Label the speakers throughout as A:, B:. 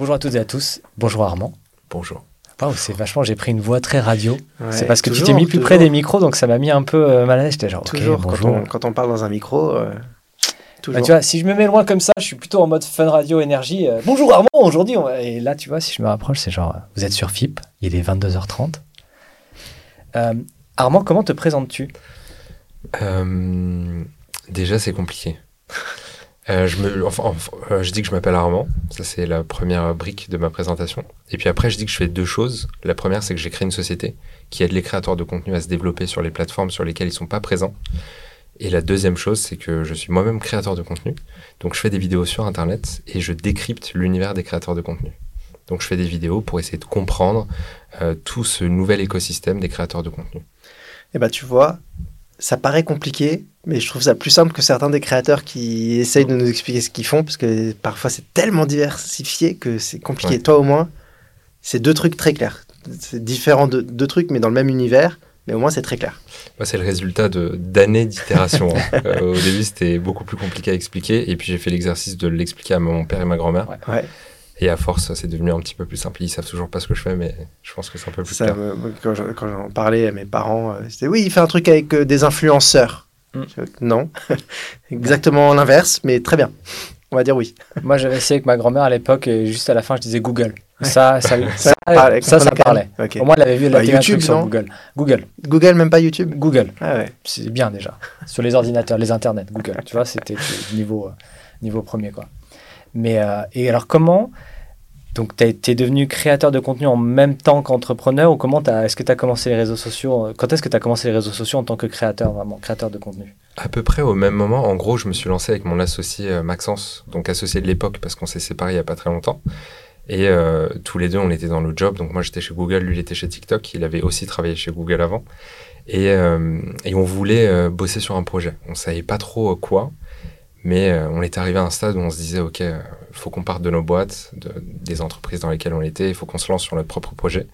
A: Bonjour à toutes et à tous. Bonjour Armand.
B: Bonjour.
A: C'est vachement, j'ai pris une voix très radio.
C: Ouais,
A: c'est parce que tu t'es mis plus
C: toujours.
A: près des micros, donc ça m'a mis un peu euh, mal à l'aise. J'étais genre, ok,
C: Toujours, quand,
A: bonjour.
C: on, quand on parle dans un micro, euh,
A: Bah,
C: toujours.
A: tu vois, si je me mets loin comme ça, je suis plutôt en mode fun radio énergie. euh, bonjour Armand, aujourd'hui. on Et là, tu vois, si je me rapproche, c'est genre, vous êtes sur FIP, il est 22h30. Euh, Armand, comment te présentes-tu?
B: Euh, déjà, c'est compliqué. Euh, euh, je dis que je m'appelle Armand. Ça, c'est la première brique de ma présentation. Et puis après, je dis que je fais deux choses. La première, c'est que j'ai créé une société qui aide les créateurs de contenu à se développer sur les plateformes sur lesquelles ils sont pas présents. Et la deuxième chose, c'est que je suis moi-même créateur de contenu. Donc, je fais des vidéos sur Internet et je décrypte l'univers des créateurs de contenu. Donc, je fais des vidéos pour essayer de comprendre euh, tout ce nouvel écosystème des créateurs de contenu.
C: Et bah, tu vois, ça paraît compliqué, mais je trouve ça plus simple que certains des créateurs qui essayent de nous expliquer ce qu'ils font, parce que parfois c'est tellement diversifié que c'est compliqué.
B: Ouais.
C: Toi, au moins, c'est deux trucs très clairs. C'est différent de deux trucs, mais dans le même univers, mais au moins c'est très clair.
B: Moi, c'est le résultat d'années d'itération. hein. Euh, au début, c'était beaucoup plus compliqué à expliquer. Et puis, j'ai fait l'exercice de l'expliquer à mon père et ma grand-mère.
C: Ouais.
B: Et à force, c'est devenu un petit peu plus simple. Ils savent toujours pas ce que je fais, mais je pense que c'est un peu plus
C: Ça,
B: clair.
C: me- quand j'en quand j'en parlais à mes parents, euh, c'était oui, il fait un truc avec euh, des influenceurs.
A: Mm.
C: Non, exactement l'inverse, mais très bien. On va dire oui.
A: Moi, j'avais essayé avec ma grand-mère à l'époque, et juste à la fin, je disais Google. Ça, ça, ça,
C: parlait,
A: ça, parlait.
C: même. Ok.
A: Au moins, elle avait vu la
C: Bah, YouTube,
A: truc sur
C: non
A: Google. Google.
C: Google, même pas YouTube.
A: Google.
C: Ah ouais.
A: c'est bien déjà. Sur les ordinateurs, les internets, Google, tu vois, c'était niveau, euh, niveau premier, quoi. Mais, euh, et alors, comment. Donc, tu es devenu créateur de contenu en même temps qu'entrepreneur ou comment est-ce que tu as commencé les réseaux sociaux euh, Quand est-ce que tu as commencé les réseaux sociaux en tant que créateur, vraiment, créateur de contenu?
B: À peu près au même moment, en gros, je me suis lancé avec mon associé euh, Maxence, donc associé de l'époque parce qu'on s'est séparés il y a pas très longtemps. Et tous les deux, on était dans le job. Donc moi, j'étais chez Google, lui, il était chez TikTok. Il avait aussi travaillé chez Google avant. Et, on voulait bosser sur un projet. On savait pas trop quoi, mais euh, on était arrivé à un stade où on se disait, OK, il faut qu'on parte de nos boîtes, de- des entreprises dans lesquelles on était, il faut qu'on se lance sur notre propre projet.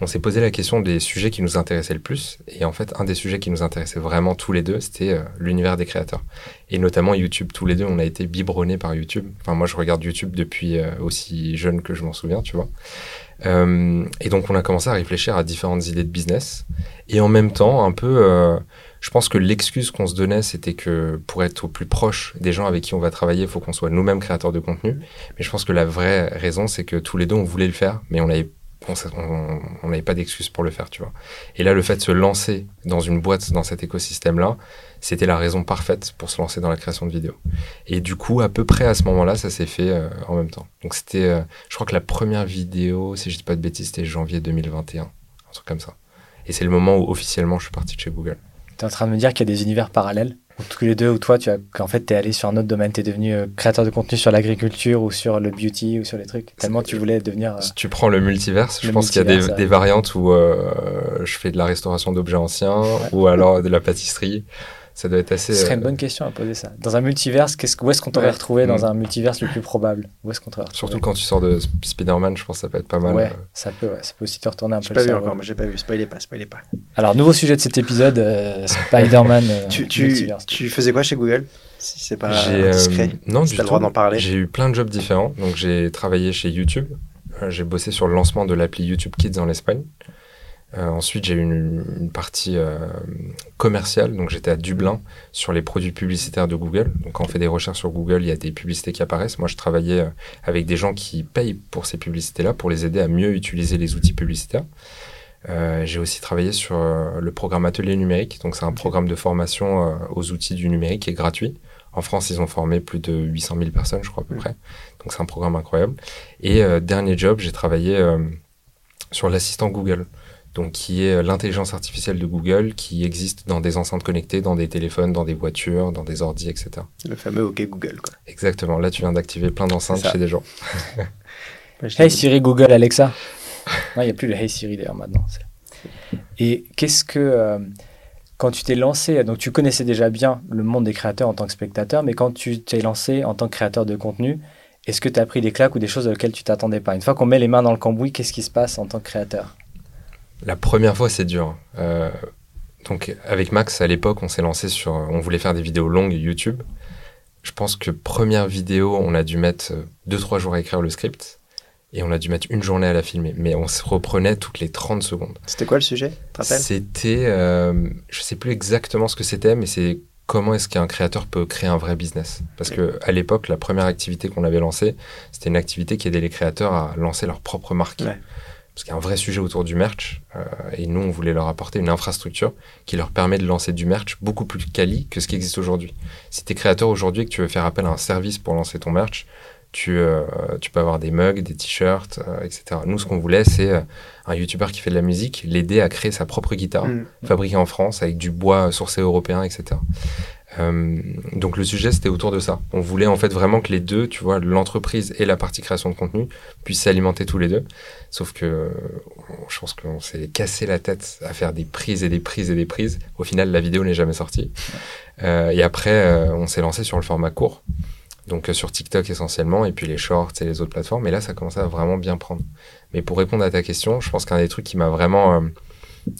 B: On s'est posé la question des sujets qui nous intéressaient le plus. Et en fait, un des sujets qui nous intéressait vraiment tous les deux, c'était euh, l'univers des créateurs. Et notamment YouTube. Tous les deux, on a été biberonnés par YouTube. Enfin, moi, je regarde YouTube depuis euh, aussi jeune que je m'en souviens, tu vois. Euh, et donc, on a commencé à réfléchir à différentes idées de business. Et en même temps, un peu, euh, je pense que l'excuse qu'on se donnait, c'était que pour être au plus proche des gens avec qui on va travailler, il faut qu'on soit nous-mêmes créateurs de contenu. Mais je pense que la vraie raison, c'est que tous les deux, on voulait le faire, mais on n'avait pas d'excuse pour le faire, tu vois. Et là, le fait de se lancer dans une boîte, dans cet écosystème-là, c'était la raison parfaite pour se lancer dans la création de vidéos. Et du coup, à peu près à ce moment-là, ça s'est fait euh, en même temps. Donc c'était, euh, je crois que la première vidéo, si je dis pas de bêtises, c'était janvier 2021, un truc comme ça. Et c'est le moment où officiellement je suis parti de chez Google.
A: Tu es en train de me dire qu'il y a des univers parallèles où tous les deux, ou toi, tu as, qu'en fait, tu es allé sur un autre domaine, tu es devenu euh, créateur de contenu sur l'agriculture ou sur le beauty ou sur les trucs. Tellement tu voulais devenir. euh,
B: Si tu prends le multiverse, je pense qu'il y a des variantes où euh, je fais de la restauration d'objets anciens ou alors de la pâtisserie. Ça doit être assez.
A: Ce serait
B: euh,
A: une bonne question à poser ça. Dans un multiverse, qu'est-ce, où est-ce qu'on t'aurait
C: Ouais.
A: retrouvé dans
B: Mm.
A: un multiverse le plus probable? Où est-ce qu'on t'aurait retrouvé?
B: Surtout quand tu sors de Sp- Spider-Man, je pense que ça peut être pas mal.
A: Ouais,
B: euh.
A: ça peut, ouais, ça peut aussi te retourner un
C: J'ai
A: peu
C: pas
A: le
C: vu
A: cerveau.
C: encore, moi j'ai pas vu. Spoilez pas, spoilez pas.
A: Alors, nouveau sujet de cet épisode, euh, Spider-Man euh,
C: tu, tu,
A: multiverse.
C: tu faisais quoi chez Google? Si c'est pas
B: J'ai, euh,
C: discret.
B: non,
C: si
B: du
C: t'as le droit d'en parler.
B: J'ai eu plein de jobs différents. Donc, j'ai travaillé chez YouTube. Euh, j'ai bossé sur le lancement de l'appli YouTube Kids en Espagne. Euh, ensuite, j'ai eu une, une partie euh, commerciale. Donc, j'étais à Dublin sur les produits publicitaires de Google. Donc, quand on fait des recherches sur Google, il y a des publicités qui apparaissent. Moi, je travaillais euh, avec des gens qui payent pour ces publicités-là pour les aider à mieux utiliser les outils publicitaires. J'ai aussi travaillé sur le programme Atelier numérique. Donc, c'est un programme de formation aux outils du numérique qui est gratuit. En France, ils ont formé plus de 800 000 personnes, je crois, à peu près. Donc, c'est un programme incroyable. Et dernier job, j'ai travaillé sur l'assistant Google. Donc, qui est l'intelligence artificielle de Google, qui existe dans des enceintes connectées, dans des téléphones, dans des voitures, dans des ordis, etc.
C: Le fameux OK Google. Quoi.
B: Exactement. Là, tu viens d'activer plein d'enceintes chez des gens.
C: Je
A: Hey Siri, Google, Alexa. Non, il n'y a plus le Hey Siri d'ailleurs maintenant. Et qu'est-ce que. euh, quand tu t'es lancé, donc tu connaissais déjà bien le monde des créateurs en tant que spectateur, mais quand tu t'es lancé en tant que créateur de contenu, est-ce que tu as pris des claques ou des choses auxquelles tu t'attendais pas? Une fois qu'on met les mains dans le cambouis, qu'est-ce qui se passe en tant que créateur?
B: La première fois, c'est dur. Euh, donc, avec Max, à l'époque, on s'est lancé sur. On voulait faire des vidéos longues YouTube. Je pense que première vidéo, on a dû mettre 2-3 jours à écrire le script. Et on a dû mettre une journée à la filmer. Mais on se reprenait toutes les 30 secondes.
C: C'était quoi le sujet
B: C'était. euh, je sais plus exactement ce que c'était, mais c'est comment est-ce qu'un créateur peut créer un vrai business? Parce que à l'époque, la première activité qu'on avait lancée, c'était une activité qui aidait les créateurs à lancer leur propre marque.
C: Ouais.
B: Parce qu'il y a un vrai sujet autour du merch. euh, et nous, on voulait leur apporter une infrastructure qui leur permet de lancer du merch beaucoup plus quali que ce qui existe aujourd'hui. Si tu es créateur aujourd'hui et que tu veux faire appel à un service pour lancer ton merch, tu, euh, tu peux avoir des mugs, des t-shirts, euh, etc. Nous, ce qu'on voulait, c'est un YouTuber qui fait de la musique, l'aider à créer sa propre guitare,
C: Mm.
B: fabriquée en France, avec du bois sourcé européen, etc. Euh, donc le sujet, c'était autour de ça. On voulait en fait vraiment que les deux, tu vois, l'entreprise et la partie création de contenu, puissent s'alimenter tous les deux. Sauf que euh, je pense qu'on s'est cassé la tête à faire des prises et des prises et des prises. Au final, la vidéo n'est jamais sortie. Euh, et après, on s'est lancé sur le format court. Donc sur TikTok essentiellement, et puis les shorts et les autres plateformes. Et là, ça commençait à vraiment bien prendre. Mais pour répondre à ta question, je pense qu'un des trucs qui m'a vraiment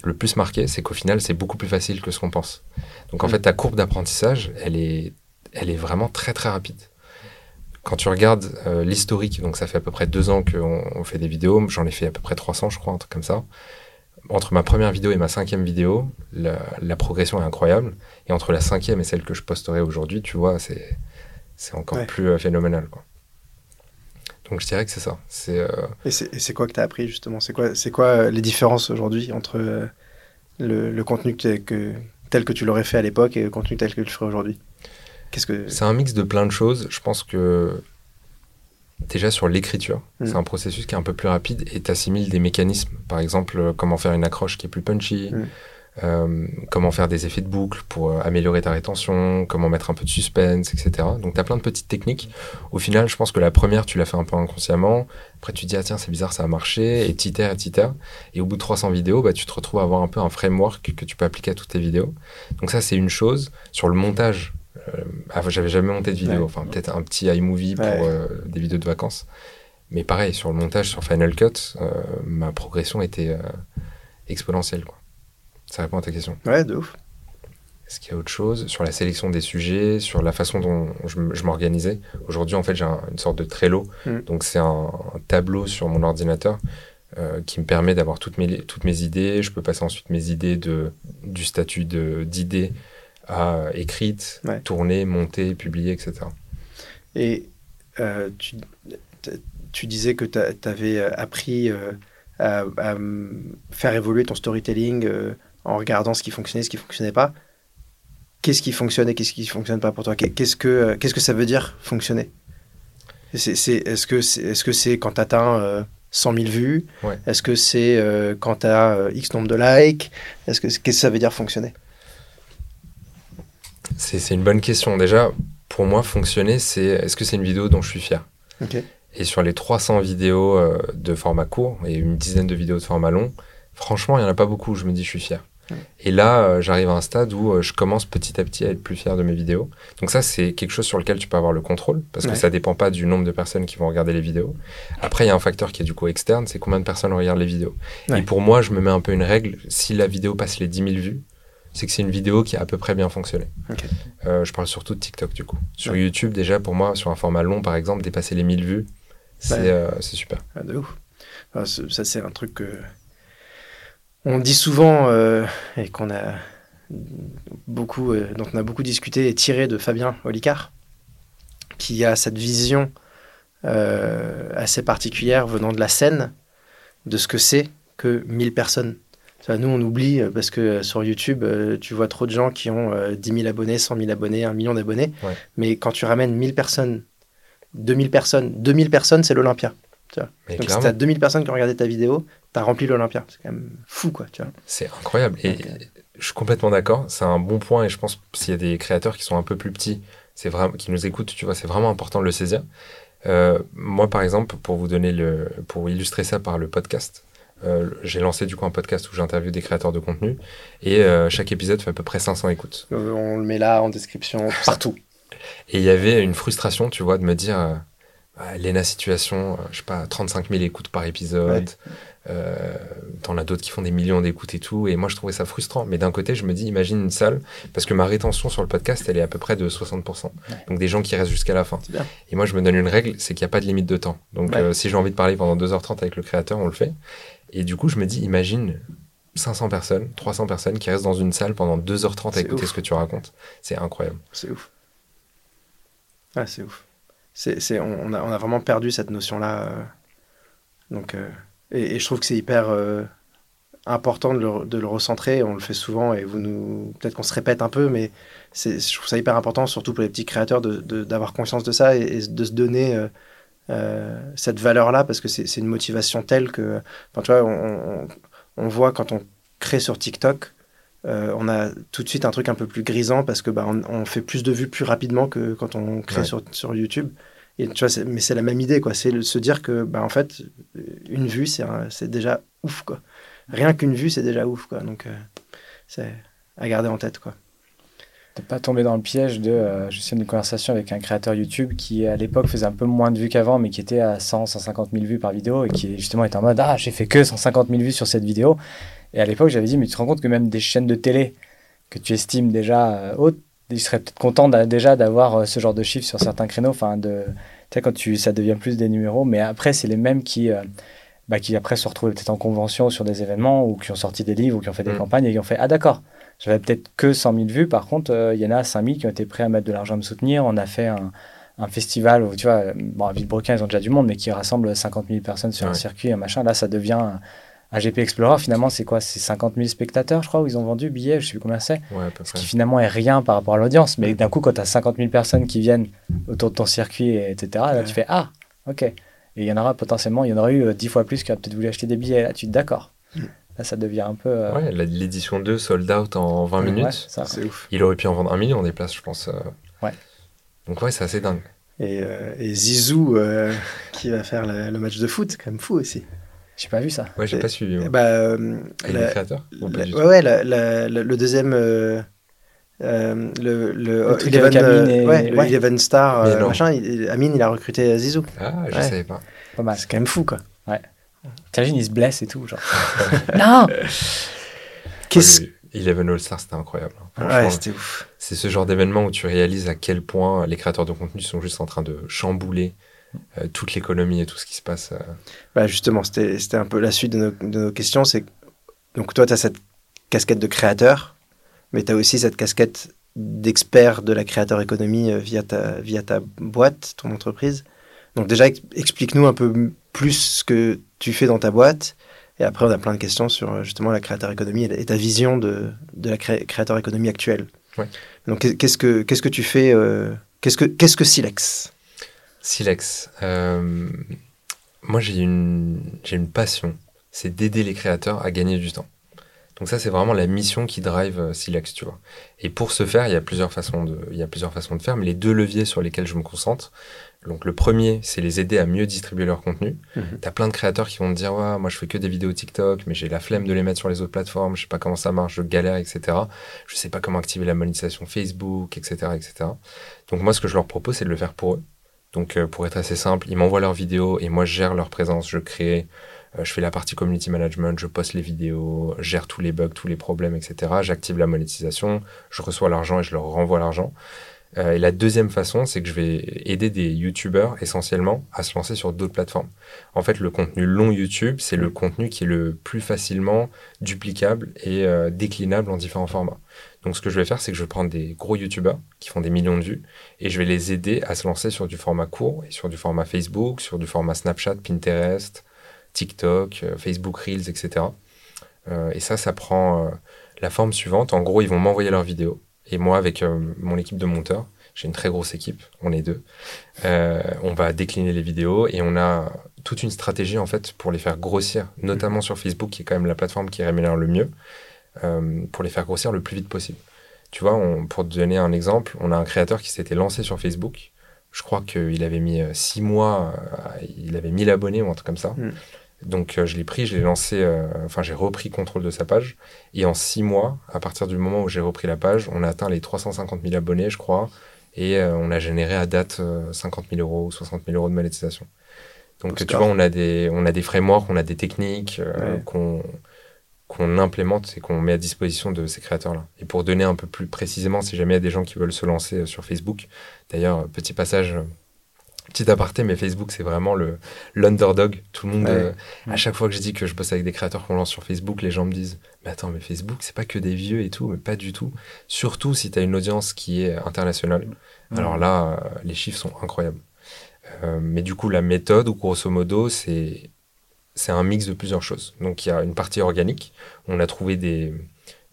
B: le plus marqué, c'est qu'au final, c'est beaucoup plus facile que ce qu'on pense. Donc en
C: Mm.
B: fait, ta courbe d'apprentissage, elle est, elle est vraiment très très rapide. Quand tu regardes euh, l'historique, donc ça fait à peu près deux ans qu'on on fait des vidéos, j'en ai fait à peu près 300, je crois, un truc comme ça. Entre ma première vidéo et ma cinquième vidéo, la, la progression est incroyable. Et entre la cinquième et celle que je posterai aujourd'hui, tu vois, c'est c'est encore
C: Ouais.
B: plus euh, phénoménal. Quoi. Donc je dirais que c'est ça. C'est euh,
C: Et c'est quoi que tu as appris justement? C'est quoi, c'est quoi euh, les différences aujourd'hui entre euh, le, le contenu que, t'es- que- tel que tu l'aurais fait à l'époque et le contenu tel que tu le ferais aujourd'hui? Qu'est-ce que
B: C'est un mix de plein de choses. Je pense que déjà sur l'écriture,
C: Mm.
B: c'est un processus qui est un peu plus rapide et tu assimiles des mécanismes. Par exemple, comment faire une accroche qui est plus punchy,
C: Mm.
B: Euh, comment faire des effets de boucle pour euh, améliorer ta rétention, comment mettre un peu de suspense, etc. Donc tu as plein de petites techniques. Au final, je pense que la première, tu l'as fait un peu inconsciemment. Après, tu te dis, ah tiens, c'est bizarre, ça a marché, et t'itères, et t'itères. Et au bout de 300 vidéos, bah, tu te retrouves à avoir un peu un framework que tu peux appliquer à toutes tes vidéos. Donc ça, c'est une chose. Sur le montage, euh, j'avais jamais monté de vidéo,
C: Ouais.
B: enfin peut-être un petit iMovie pour
C: Ouais.
B: euh, des vidéos de vacances. Mais pareil, sur le montage, sur Final Cut, euh, ma progression était exponentielle. Quoi. Ça répond à ta question.
C: Ouais, de ouf.
B: Est-ce qu'il y a autre chose Sur la sélection des sujets, sur la façon dont je, m'organisais? Aujourd'hui, en fait, j'ai un- une sorte de Trello.
C: Mm.
B: Donc, c'est un, un tableau sur mon ordinateur euh, qui me permet d'avoir toutes mes, toutes mes idées. Je peux passer ensuite mes idées de, du statut d'idées à écrite,
C: Ouais.
B: tourner, monter, publier, etc.
C: Et euh, tu, disais que tu avais appris euh, à, à, faire évoluer ton storytelling en regardant ce qui fonctionnait, ce qui fonctionnait pas. Qu'est-ce qui fonctionne et qu'est-ce qui fonctionne pas pour toi? Qu'est- Qu'est-ce que, euh, qu'est-ce que ça veut dire fonctionner? Est-ce que c'est est -ce c'est quand tu atteins euh, 100 000 vues?
B: Ouais.
C: Est-ce que c'est euh, quand tu as X nombre de likes? Est-ce que Qu'est-ce que ça veut dire fonctionner?
B: C'est une bonne question. Déjà, pour moi, fonctionner, c'est est-ce que c'est une vidéo dont je suis fier? Et sur les 300 vidéos euh, de format court et une dizaine de vidéos de format long, franchement, il n'y en a pas beaucoup où je me dis je suis fier.
C: Ouais.
B: Et là, euh, j'arrive à un stade où euh, je commence petit à petit à être plus fier de mes vidéos. Donc ça, c'est quelque chose sur lequel tu peux avoir le contrôle, parce que
C: Ouais.
B: ça dépend pas du nombre de personnes qui vont regarder les vidéos. Après, il y a un facteur qui est du coup externe, c'est combien de personnes regardent les vidéos.
C: Ouais.
B: Et pour moi, je me mets un peu une règle, si la vidéo passe les 10 000 vues, c'est que c'est une vidéo qui a à peu près bien fonctionné. Euh, je parle surtout de TikTok du coup. Sur. YouTube, déjà, pour moi, sur un format long, par exemple, dépasser les 1000 vues, c'est euh, super.
C: Ah, de ouf. Ah, ça, c'est un truc que. On dit souvent euh, et qu'on a beaucoup, euh, dont on a beaucoup discuté et tiré de Fabien Olicard, qui a cette vision euh, assez particulière venant de la scène de ce que c'est que 1000 personnes. Nous, on oublie euh, parce que sur YouTube, tu vois trop de gens qui ont euh, 10 000 abonnés, 100 000 abonnés, 1 million d'abonnés.
B: Ouais.
C: Mais quand tu ramènes 1000 personnes, 2000 personnes, 2000 personnes, c'est l'Olympia.
B: Mais
C: Donc si
B: clairement,
C: t'as 2000 personnes qui ont regardé ta vidéo, t'as rempli l'Olympia. C'est quand même fou, quoi, tu vois.
B: c'est incroyable. Et
C: Donc, euh,
B: je suis complètement d'accord. C'est un bon point. Et je pense que s'il y a des créateurs qui sont un peu plus petits, c'est vraiment, qui nous écoutent, tu vois, c'est vraiment important de le saisir. Euh, moi, par exemple, pour vous donner le, pour illustrer ça par le podcast, euh, j'ai lancé du coup un podcast où j'interviewe des créateurs de contenu et euh, chaque épisode fait à peu près 500 écoutes.
C: On le met là en description, partout.
B: Et il y avait une frustration, tu vois, de me dire, Lena Situation, euh, je sais pas, 35 000 écoutes par épisode. Euh, T'en as d'autres qui font des millions d'écoutes et tout. Et moi, je trouvais ça frustrant. Mais d'un côté, je me dis, imagine une salle, parce que ma rétention sur le podcast, elle est à peu près de 60%. Donc des gens qui restent jusqu'à la fin. Et moi, je me donne une règle, c'est qu'il n'y a pas de limite de temps. Donc euh, si j'ai envie de parler pendant 2h30 avec le créateur, on le fait. Et du coup, je me dis, imagine 500 personnes, 300 personnes qui restent dans une salle pendant 2h30 à écouter ce que tu racontes. C'est incroyable.
C: C'est ouf. Ah, c'est ouf. On, a, vraiment perdu cette notion-là. Euh, donc, euh, et, je trouve que c'est hyper euh, important de le, de recentrer. On le fait souvent et vous nous. Peut-être qu'on se répète un peu, mais c'est, je trouve ça hyper important, surtout pour les petits créateurs, de, d'avoir conscience de ça et, de se donner. cette valeur-là parce que c'est, une motivation telle que, tu vois, on voit quand on crée sur TikTok, euh, on a tout de suite un truc un peu plus grisant parce que bah, on, fait plus de vues plus rapidement que quand on crée sur, sur, YouTube. Et tu vois, mais c'est la même idée, quoi. C'est se dire que, bah, en fait, une vue, c'est déjà ouf, quoi. Rien qu'une vue, c'est déjà ouf, quoi. Donc, euh, c'est à garder en tête, quoi.
A: T'es pas tombé dans le piège de. Euh, je suis une conversation avec un créateur YouTube qui, à l'époque, faisait un peu moins de vues qu'avant, mais qui était à 100, 150 000 vues par vidéo et qui, justement, était en mode Ah, j'ai fait que 150 000 vues sur cette vidéo. Et à l'époque, j'avais dit Mais tu te rends compte que même des chaînes de télé que tu estimes déjà euh, hautes, ils seraient peut-être contents déjà d'avoir euh, ce genre de chiffres sur certains créneaux. Enfin, de, tu sais, quand tu, ça devient plus des numéros, mais après, c'est les mêmes qui. bah, qui après se retrouvaient peut-être en convention sur des événements ou qui ont sorti des livres ou qui ont fait des mm. campagnes et qui ont fait Ah d'accord, j'avais peut-être que 100 000 vues. Par contre, euh, il y en a 5 000 qui ont été prêts à mettre de l'argent à me soutenir. On a fait un, un festival où, tu vois, bon, à Villebrequin, ils ont déjà du monde, mais qui rassemble 50 000 personnes sur un circuit, un machin. Là, ça devient AGP Explorer. Finalement, c'est quoi? C'est 50 000 spectateurs, je crois, où ils ont vendu billets, je sais plus combien c'est.
B: Ouais,
A: ce qui finalement est rien par rapport à l'audience. Mais d'un coup, quand tu as 50 000 personnes qui viennent autour de ton circuit, etc., là, tu fais Ah, ok. Et il y en aura potentiellement, il y en aura eu 10 euh, fois plus qui auraient peut-être voulu acheter des billets. Là, tu es d'accord. Mm. Là, ça devient un peu. Euh,
B: ouais, l'édition 2 sold out en 20 minutes.
C: c'est ouf.
B: Il aurait pu en vendre un million des places, je pense. Euh.
A: Ouais.
B: Donc, ouais, c'est assez dingue.
C: Et, euh, et Zizou qui va faire le, match de foot, quand même fou aussi.
A: J'ai pas vu ça.
B: Ouais, j'ai pas suivi.
C: Bah,
B: il est créateur
C: Ouais, ouais le deuxième. le, le,
A: le Eleven,
C: et... ouais, ouais. Eleven Star, machin, il, Amine, il a recruté Zizou.
B: Ah, je savais pas.
C: C'est quand même fou, quoi.
A: Ouais. T'imagines, il se blesse et tout, genre. non
B: Qu'est-ce... Eleven All Star, c'était incroyable.
C: Hein. Ouais, c'était ouf.
B: C'est ce genre d'événement où tu réalises à quel point les créateurs de contenu sont juste en train de chambouler euh, toute l'économie et tout ce qui se passe. Euh.
C: Bah justement, c'était, un peu la suite de nos, de nos questions. C'est donc toi, tu as cette casquette de créateur, mais tu as aussi cette casquette d'expert de la créateur économie euh, via, ta, via ta boîte, ton entreprise. Donc déjà, explique-nous un peu plus ce que tu fais dans ta boîte. Et après, on a plein de questions sur justement la créateur économie et ta vision de, de la créateur économie actuelle. Donc, qu'est-ce que, qu'est-ce que tu fais euh, qu'est-ce, que, qu'est-ce que Silex?
B: Silex. Euh, moi, j'ai une, j'ai une passion. C'est d'aider les créateurs à gagner du temps. Donc ça, c'est vraiment la mission qui drive Silex, tu vois. Et pour ce faire, il y a plusieurs façons de, il y a plusieurs façons de faire, mais les deux leviers sur lesquels je me concentre, donc le premier, c'est les aider à mieux distribuer leur contenu. Mhm. Tu as plein de créateurs qui vont te dire ouais, moi je fais que des vidéos TikTok, mais j'ai la flemme de les mettre sur les autres plateformes, je sais pas comment ça marche, je galère, etc. Je sais pas comment activer la monétisation Facebook, etc., etc. Donc moi, ce que je leur propose, c'est de le faire pour eux. Donc euh, pour être assez simple, ils m'envoient leurs vidéos et moi je gère leur présence, je crée, euh, je fais la partie community management, je poste les vidéos, gère tous les bugs, tous les problèmes, etc. J'active la monétisation, je reçois l'argent et je leur renvoie l'argent. Euh, et la deuxième façon, c'est que je vais aider des YouTubeurs essentiellement à se lancer sur d'autres plateformes. En fait, le contenu long YouTube, c'est le contenu qui est le plus facilement duplicable et déclinable en différents formats. Donc, ce que je vais faire, c'est que je vais prendre des gros YouTubeurs qui font des millions de vues et je vais les aider à se lancer sur du format court et sur du format Facebook, sur du format Snapchat, Pinterest, TikTok, euh, Facebook Reels, etc. et ça, ça prend la forme suivante. En gros, ils vont m'envoyer leurs vidéos et moi, avec euh, mon équipe de monteurs, j'ai une très grosse équipe, on est deux, euh, on va décliner les vidéos et on a toute une stratégie en fait pour les faire grossir, notamment sur Facebook, qui est quand même la plateforme qui rémunère le mieux, euh, pour les faire grossir le plus vite possible. Tu vois, pour te donner un exemple, on a un créateur qui s'était lancé sur Facebook. Je crois qu'il avait mis six mois, il avait 1000 abonnés ou un truc comme ça. Mm. Donc euh, je l'ai pris, je l'ai lancé, euh, enfin j'ai repris contrôle de sa page. Et en six mois, à partir du moment où j'ai repris la page, on a atteint les 350 000 abonnés, je crois. Et euh, on a généré à date 50 000 euros ou 60 000 euros de monétisation. Donc, tu vois, on a des, on a des frameworks, on a des techniques euh,
C: Ouais.
B: qu'on qu'on implémente et qu'on met à disposition de ces créateurs-là. Et pour donner un peu plus précisément, si jamais il y a des gens qui veulent se lancer euh, sur Facebook, d'ailleurs, euh, petit passage, euh, petit aparté, mais Facebook, c'est vraiment le l'underdog. Tout le monde,
C: Ouais.
B: euh, à chaque fois que je dis que je bosse avec des créateurs qu'on lance sur Facebook, les gens me disent Mais attends, mais Facebook, c'est pas que des vieux et tout, mais pas du tout. Surtout si tu as une audience qui est internationale. Alors là, les chiffres sont incroyables. Euh, mais du coup, la méthode, grosso modo, c'est c'est un mix de plusieurs choses. Donc il y a une partie organique. On a trouvé des,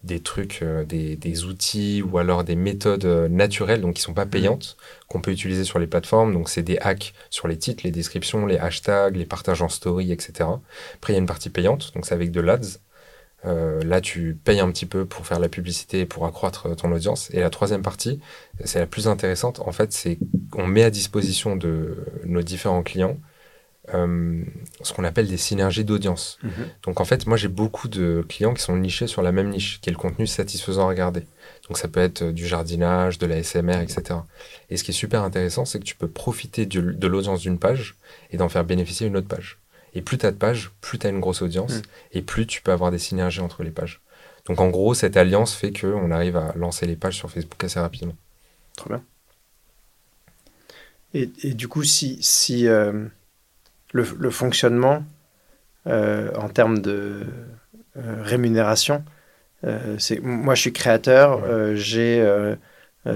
B: des trucs, euh, des, des outils ou alors des méthodes euh, naturelles, donc qui sont pas payantes, qu'on peut utiliser sur les plateformes. Donc c'est des hacks sur les titres, les descriptions, les hashtags, les partages en story, etc. Après il y a une partie payante, donc c'est avec de l'ADS. Euh, là, tu payes un petit peu pour faire la publicité et pour accroître ton audience. Et la troisième partie, c'est la plus intéressante. En fait, c'est qu'on met à disposition de nos différents clients euh, ce qu'on appelle des synergies d'audience.
C: Mhm.
B: Donc en fait, moi j'ai beaucoup de clients qui sont nichés sur la même niche, qui est le contenu satisfaisant à regarder. Donc ça peut être euh, du jardinage, de la SMR, etc. Et ce qui est super intéressant, c'est que tu peux profiter de l'audience d'une page et d'en faire bénéficier une autre page. Et plus tu as de pages, plus tu as une grosse audience,
C: Mhm.
B: et plus tu peux avoir des synergies entre les pages. Donc en gros, cette alliance fait qu'on arrive à lancer les pages sur Facebook assez rapidement.
C: Trop bien. Et, et du coup, si, si euh, le, le fonctionnement euh, en termes de euh, rémunération, euh, c'est moi je suis créateur,
B: Ouais.
C: j'ai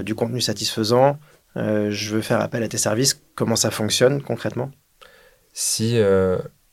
C: du contenu satisfaisant, je veux faire appel à tes services. Comment ça fonctionne concrètement?
B: Si,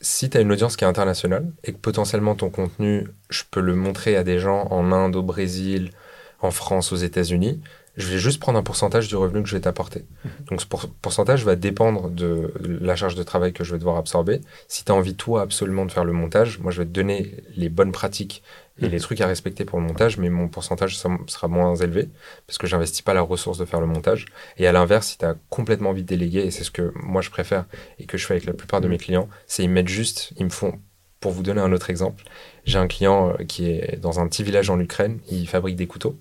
B: si tu as une audience qui est internationale et que potentiellement ton contenu, je peux le montrer à des gens en Inde, au Brésil, en France, aux États-Unis, je vais juste prendre un pourcentage du revenu que je vais t'apporter. Donc ce pour- pourcentage va dépendre de la charge de travail que je vais devoir absorber. Si tu as envie, toi, absolument de faire le montage, moi, je vais te donner les bonnes pratiques et les trucs à respecter pour le montage, mais mon pourcentage sera moins élevé parce que j'investis pas la ressource de faire le montage. Et à l'inverse, si tu as complètement envie de déléguer, et c'est ce que moi je préfère et que je fais avec la plupart de mes clients, c'est ils mettent juste, ils me font, pour vous donner un autre exemple, j'ai un client euh, qui est dans un petit village en Ukraine, il fabrique des couteaux.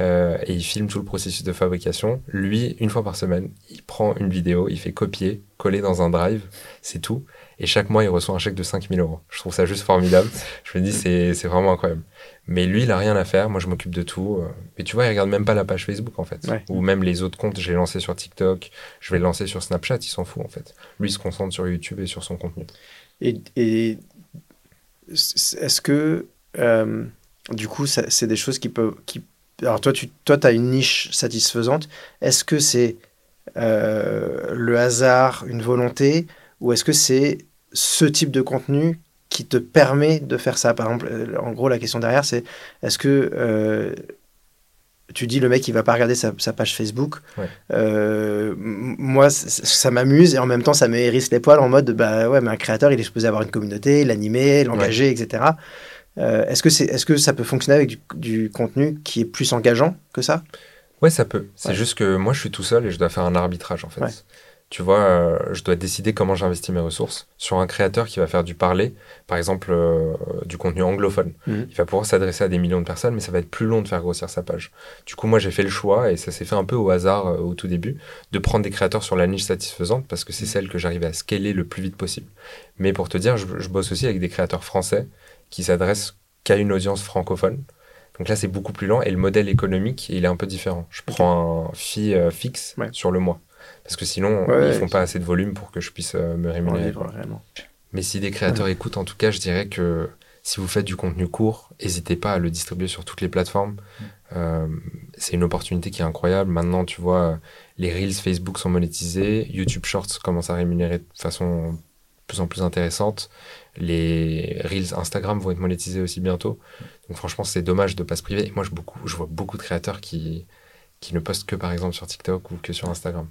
B: Euh, et il filme tout le processus de fabrication. Lui, une fois par semaine, il prend une vidéo, il fait copier, coller dans un drive, c'est tout. Et chaque mois, il reçoit un chèque de 5000 euros. Je trouve ça juste formidable. Je me dis, c'est vraiment incroyable. Mais lui, il a rien à faire. Moi, je m'occupe de tout. Et tu vois, il regarde même pas la page Facebook, en fait.
C: Ouais.
B: Ou même les autres comptes. J'ai lancé sur TikTok. Je vais le lancer sur Snapchat. Il s'en fout, en fait. Lui, il se concentre sur YouTube et sur son contenu.
C: Et, et est-ce que, euh, du coup, c'est des choses qui peuvent. Qui... Alors, toi, tu toi, as une niche satisfaisante. Est-ce que c'est euh, le hasard, une volonté, ou est-ce que c'est ce type de contenu qui te permet de faire ça? Par exemple, euh, en gros, la question derrière, c'est est-ce que. euh, tu dis le mec il va pas regarder sa, sa page Facebook?
B: Ouais.
C: Euh, moi ça m'amuse et en même temps ça me hérisse les poils en mode bah ouais mais un créateur il est supposé avoir une communauté, l'animer, l'engager, etc. Euh, est-ce que c'est est-ce que ça peut fonctionner avec du, du contenu qui est plus engageant que ça?
B: Ouais, ça peut. C'est
C: Ouais.
B: juste que moi, je suis tout seul et je dois faire un arbitrage, en fait.
C: Ouais.
B: Tu vois, euh, je dois décider comment j'investis mes ressources. Sur un créateur qui va faire du parler, par exemple, euh, du contenu anglophone,
C: Mhm.
B: il va pouvoir s'adresser à des millions de personnes, mais ça va être plus long de faire grossir sa page. Du coup, moi, j'ai fait le choix, et ça s'est fait un peu au hasard euh, au tout début, de prendre des créateurs sur la niche satisfaisante, parce que c'est celle que j'arrive à scaler le plus vite possible. Mais pour te dire, je, je bosse aussi avec des créateurs français qui s'adressent qu'à une audience francophone. Donc là, c'est beaucoup plus lent et le modèle économique, il est un peu différent. Je prends un fee euh, fixe
C: Ouais.
B: sur le mois. Parce que sinon,
C: Ouais,
B: ils font pas assez de volume pour que je puisse euh, me rémunérer. Mais si des créateurs écoutent, en tout cas, je dirais que si vous faites du contenu court, n'hésitez pas à le distribuer sur toutes les plateformes. Euh, c'est une opportunité qui est incroyable. Maintenant, tu vois, les Reels Facebook sont monétisés. YouTube Shorts commence à rémunérer de façon de plus en plus intéressante. Les Reels Instagram vont être monétisés aussi bientôt. Donc franchement, c'est dommage de ne pas se priver. Et moi, je, beaucoup, je vois beaucoup de créateurs qui, qui ne postent que par exemple sur TikTok ou que sur Instagram.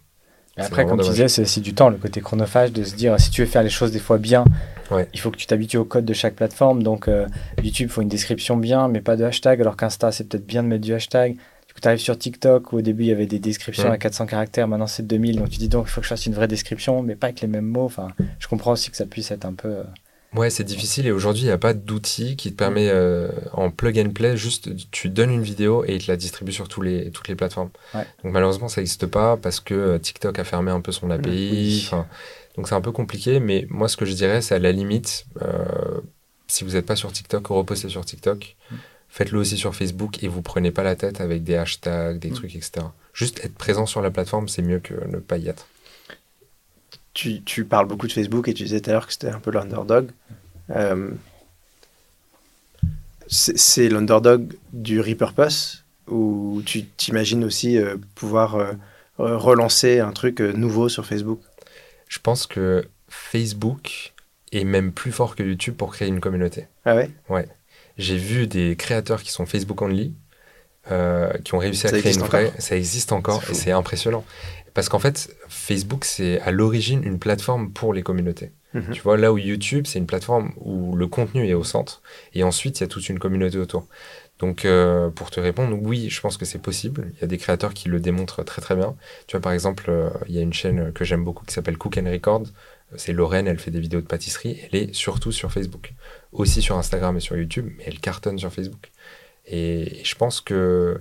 A: Après, comme tu disais, c'est aussi du temps, le côté chronophage, de se dire si tu veux faire les choses des fois bien,
B: Ouais.
A: il faut que tu t'habitues au code de chaque plateforme. Donc, euh, YouTube, il faut une description bien, mais pas de hashtag, alors qu'Insta, c'est peut-être bien de mettre du hashtag. Du coup, tu arrives sur TikTok où au début, il y avait des descriptions
B: Ouais.
A: à 400 caractères, maintenant c'est 2000. Donc, tu dis donc, il faut que je fasse une vraie description, mais pas avec les mêmes mots. Enfin, je comprends aussi que ça puisse être un peu euh,
B: Ouais, c'est difficile et aujourd'hui, il n'y a pas d'outil qui te permet euh, en plug and play, juste tu donnes une vidéo et il te la distribue sur tous les, toutes les plateformes.
A: Ouais.
B: Donc malheureusement, ça n'existe pas parce que euh, TikTok a fermé un peu son API.
C: oui.
B: Donc c'est un peu compliqué, mais moi, ce que je dirais, c'est à la limite, euh, si vous n'êtes pas sur TikTok, repostez sur TikTok.
A: Mm.
B: Faites-le aussi sur Facebook et vous prenez pas la tête avec des hashtags, des
A: Mm.
B: trucs, etc. Juste être présent sur la plateforme, c'est mieux que ne pas y être.
C: Tu, tu parles beaucoup de Facebook et tu disais tout à l'heure que c'était un peu l'underdog. Euh, c'est l'underdog du repurpose ou tu t'imagines aussi euh, pouvoir euh, relancer un truc nouveau sur Facebook?
B: Je pense que Facebook est même plus fort que YouTube pour créer une communauté.
C: Ah ouais?
B: J'ai vu des créateurs qui sont Facebook only, qui ont réussi à
C: Ça
B: créer une vraie.
C: encore?
B: Ça existe encore et c'est impressionnant. Parce qu'en fait, Facebook, c'est à l'origine une plateforme pour les communautés.
C: Mhm.
B: Tu vois, là où YouTube, c'est une plateforme où le contenu est au centre et ensuite, il y a toute une communauté autour. Donc, euh, pour te répondre, oui, je pense que c'est possible. Il y a des créateurs qui le démontrent très très bien. Tu vois, par exemple, euh, il y a une chaîne que j'aime beaucoup qui s'appelle Cook and Record. C'est Lorraine, elle fait des vidéos de pâtisserie. Elle est surtout sur Facebook. Aussi sur Instagram et sur YouTube, mais elle cartonne sur Facebook. Et je pense que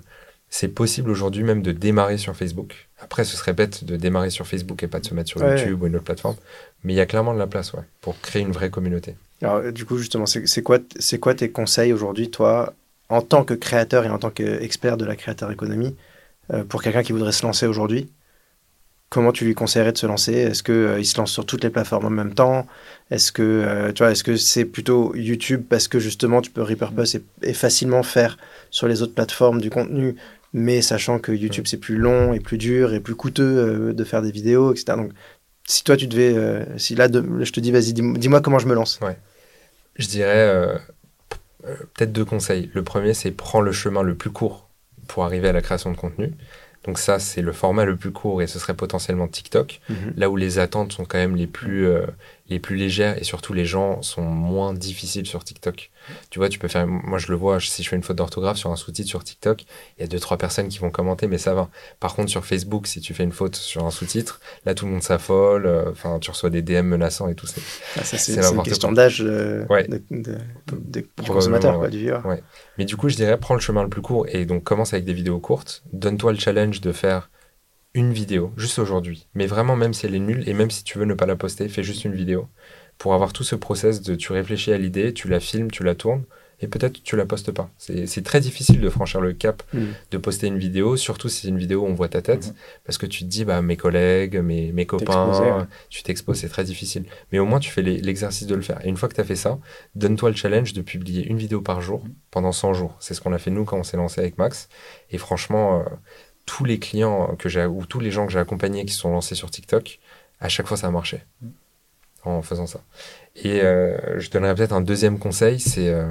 B: c'est possible aujourd'hui même de démarrer sur Facebook. Après, ce serait bête de démarrer sur Facebook et pas de se mettre sur
C: Ouais.
B: YouTube ou une autre plateforme. Mais il y a clairement de la place, ouais, pour créer une vraie communauté.
C: Alors, euh, du coup, justement, c'est quoi, quoi tes conseils aujourd'hui, toi, en tant que créateur et en tant qu'expert de la créateur économie, euh, pour quelqu'un qui voudrait se lancer aujourd'hui? Comment tu lui conseillerais de se lancer? Est-ce qu'il se lance sur toutes les plateformes en même temps? Est-ce que euh, tu vois, est-ce que c'est plutôt YouTube parce que justement tu peux repurpose et, et facilement faire sur les autres plateformes du contenu, mais sachant que YouTube c'est plus long et plus dur et plus coûteux euh, de faire des vidéos, etc. Donc, si toi tu devais, euh, si là de- je te dis vas-y, dis- dis-moi comment je me lance.
B: Je dirais euh, peut-être deux conseils. Le premier, c'est prends le chemin le plus court pour arriver à la création de contenu. Donc ça, c'est le format le plus court et ce serait potentiellement TikTok.
C: Mhm.
B: là où les attentes sont quand même les plus, euh, les plus légères et surtout les gens sont moins difficiles sur TikTok. Tu vois, tu peux faire, moi je le vois, si je fais une faute d'orthographe sur un sous-titre sur TikTok, il y a deux, trois personnes qui vont commenter, mais ça va. Par contre, sur Facebook, si tu fais une faute sur un sous-titre, là tout le monde s'affole, euh, enfin, tu reçois des DM menaçants et tout.
C: Ah, c'est
B: c'est
C: une question d'âge euh,
B: Ouais.
C: de- de- de- du consommateur, quoi,
B: ouais.
C: du viewer.
B: Ouais. Mais du coup, je dirais, prends le chemin le plus court et donc commence avec des vidéos courtes. Donne-toi le challenge de faire une vidéo, juste aujourd'hui. Mais vraiment, même si elle est nulle et même si tu veux ne pas la poster, fais juste une vidéo pour avoir tout ce process de tu réfléchis à l'idée, tu la filmes, tu la tournes et peut-être tu la postes pas. C'est très difficile de franchir le cap
C: Mm.
B: de poster une vidéo, surtout si c'est une vidéo où on voit ta tête,
A: Mhm.
B: parce que tu te dis, bah, mes collègues, mes, mes copains, tu t'exposes, c'est très difficile. Mais au moins, tu fais l'exercice de le faire. Et une fois que tu as fait ça, donne-toi le challenge de publier une vidéo par jour pendant 100 jours. C'est ce qu'on a fait nous quand on s'est lancé avec Max. Et franchement, euh, tous les clients que j'ai, ou tous les gens que j'ai accompagnés qui sont lancés sur TikTok, à chaque fois, ça a marché en faisant ça. Et euh, je donnerais peut-être un deuxième conseil, c'est, euh,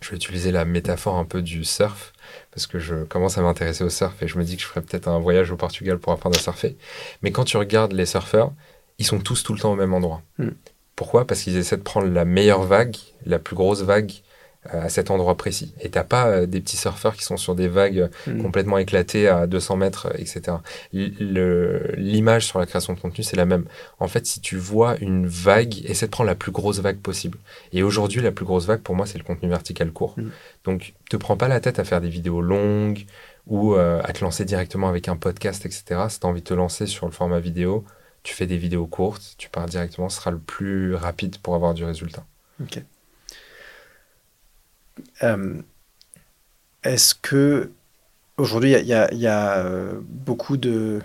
B: je vais utiliser la métaphore un peu du surf, parce que je commence à m'intéresser au surf et je me dis que je ferais peut-être un voyage au Portugal pour apprendre à surfer. Mais quand tu regardes les surfeurs, ils sont tous tout le temps au même endroit.
C: Mm.
B: Pourquoi? Parce qu'ils essaient de prendre la meilleure vague, la plus grosse vague à cet endroit précis. Et t'as pas euh, des petits surfeurs qui sont sur des vagues
C: Mm.
B: complètement éclatées à 200 mètres, euh, etc. L'image sur la création de contenu, c'est la même. En fait, si tu vois une vague, essaie de prendre la plus grosse vague possible. Et aujourd'hui, la plus grosse vague, pour moi, c'est le contenu vertical court.
C: Mm.
B: Donc, te prends pas la tête à faire des vidéos longues ou euh, à te lancer directement avec un podcast, etc. Si tu as envie de te lancer sur le format vidéo, tu fais des vidéos courtes, tu pars directement, ce sera le plus rapide pour avoir du résultat.
C: Ok. Euh, Est-ce que aujourd'hui, il y a, il y a, euh, beaucoup de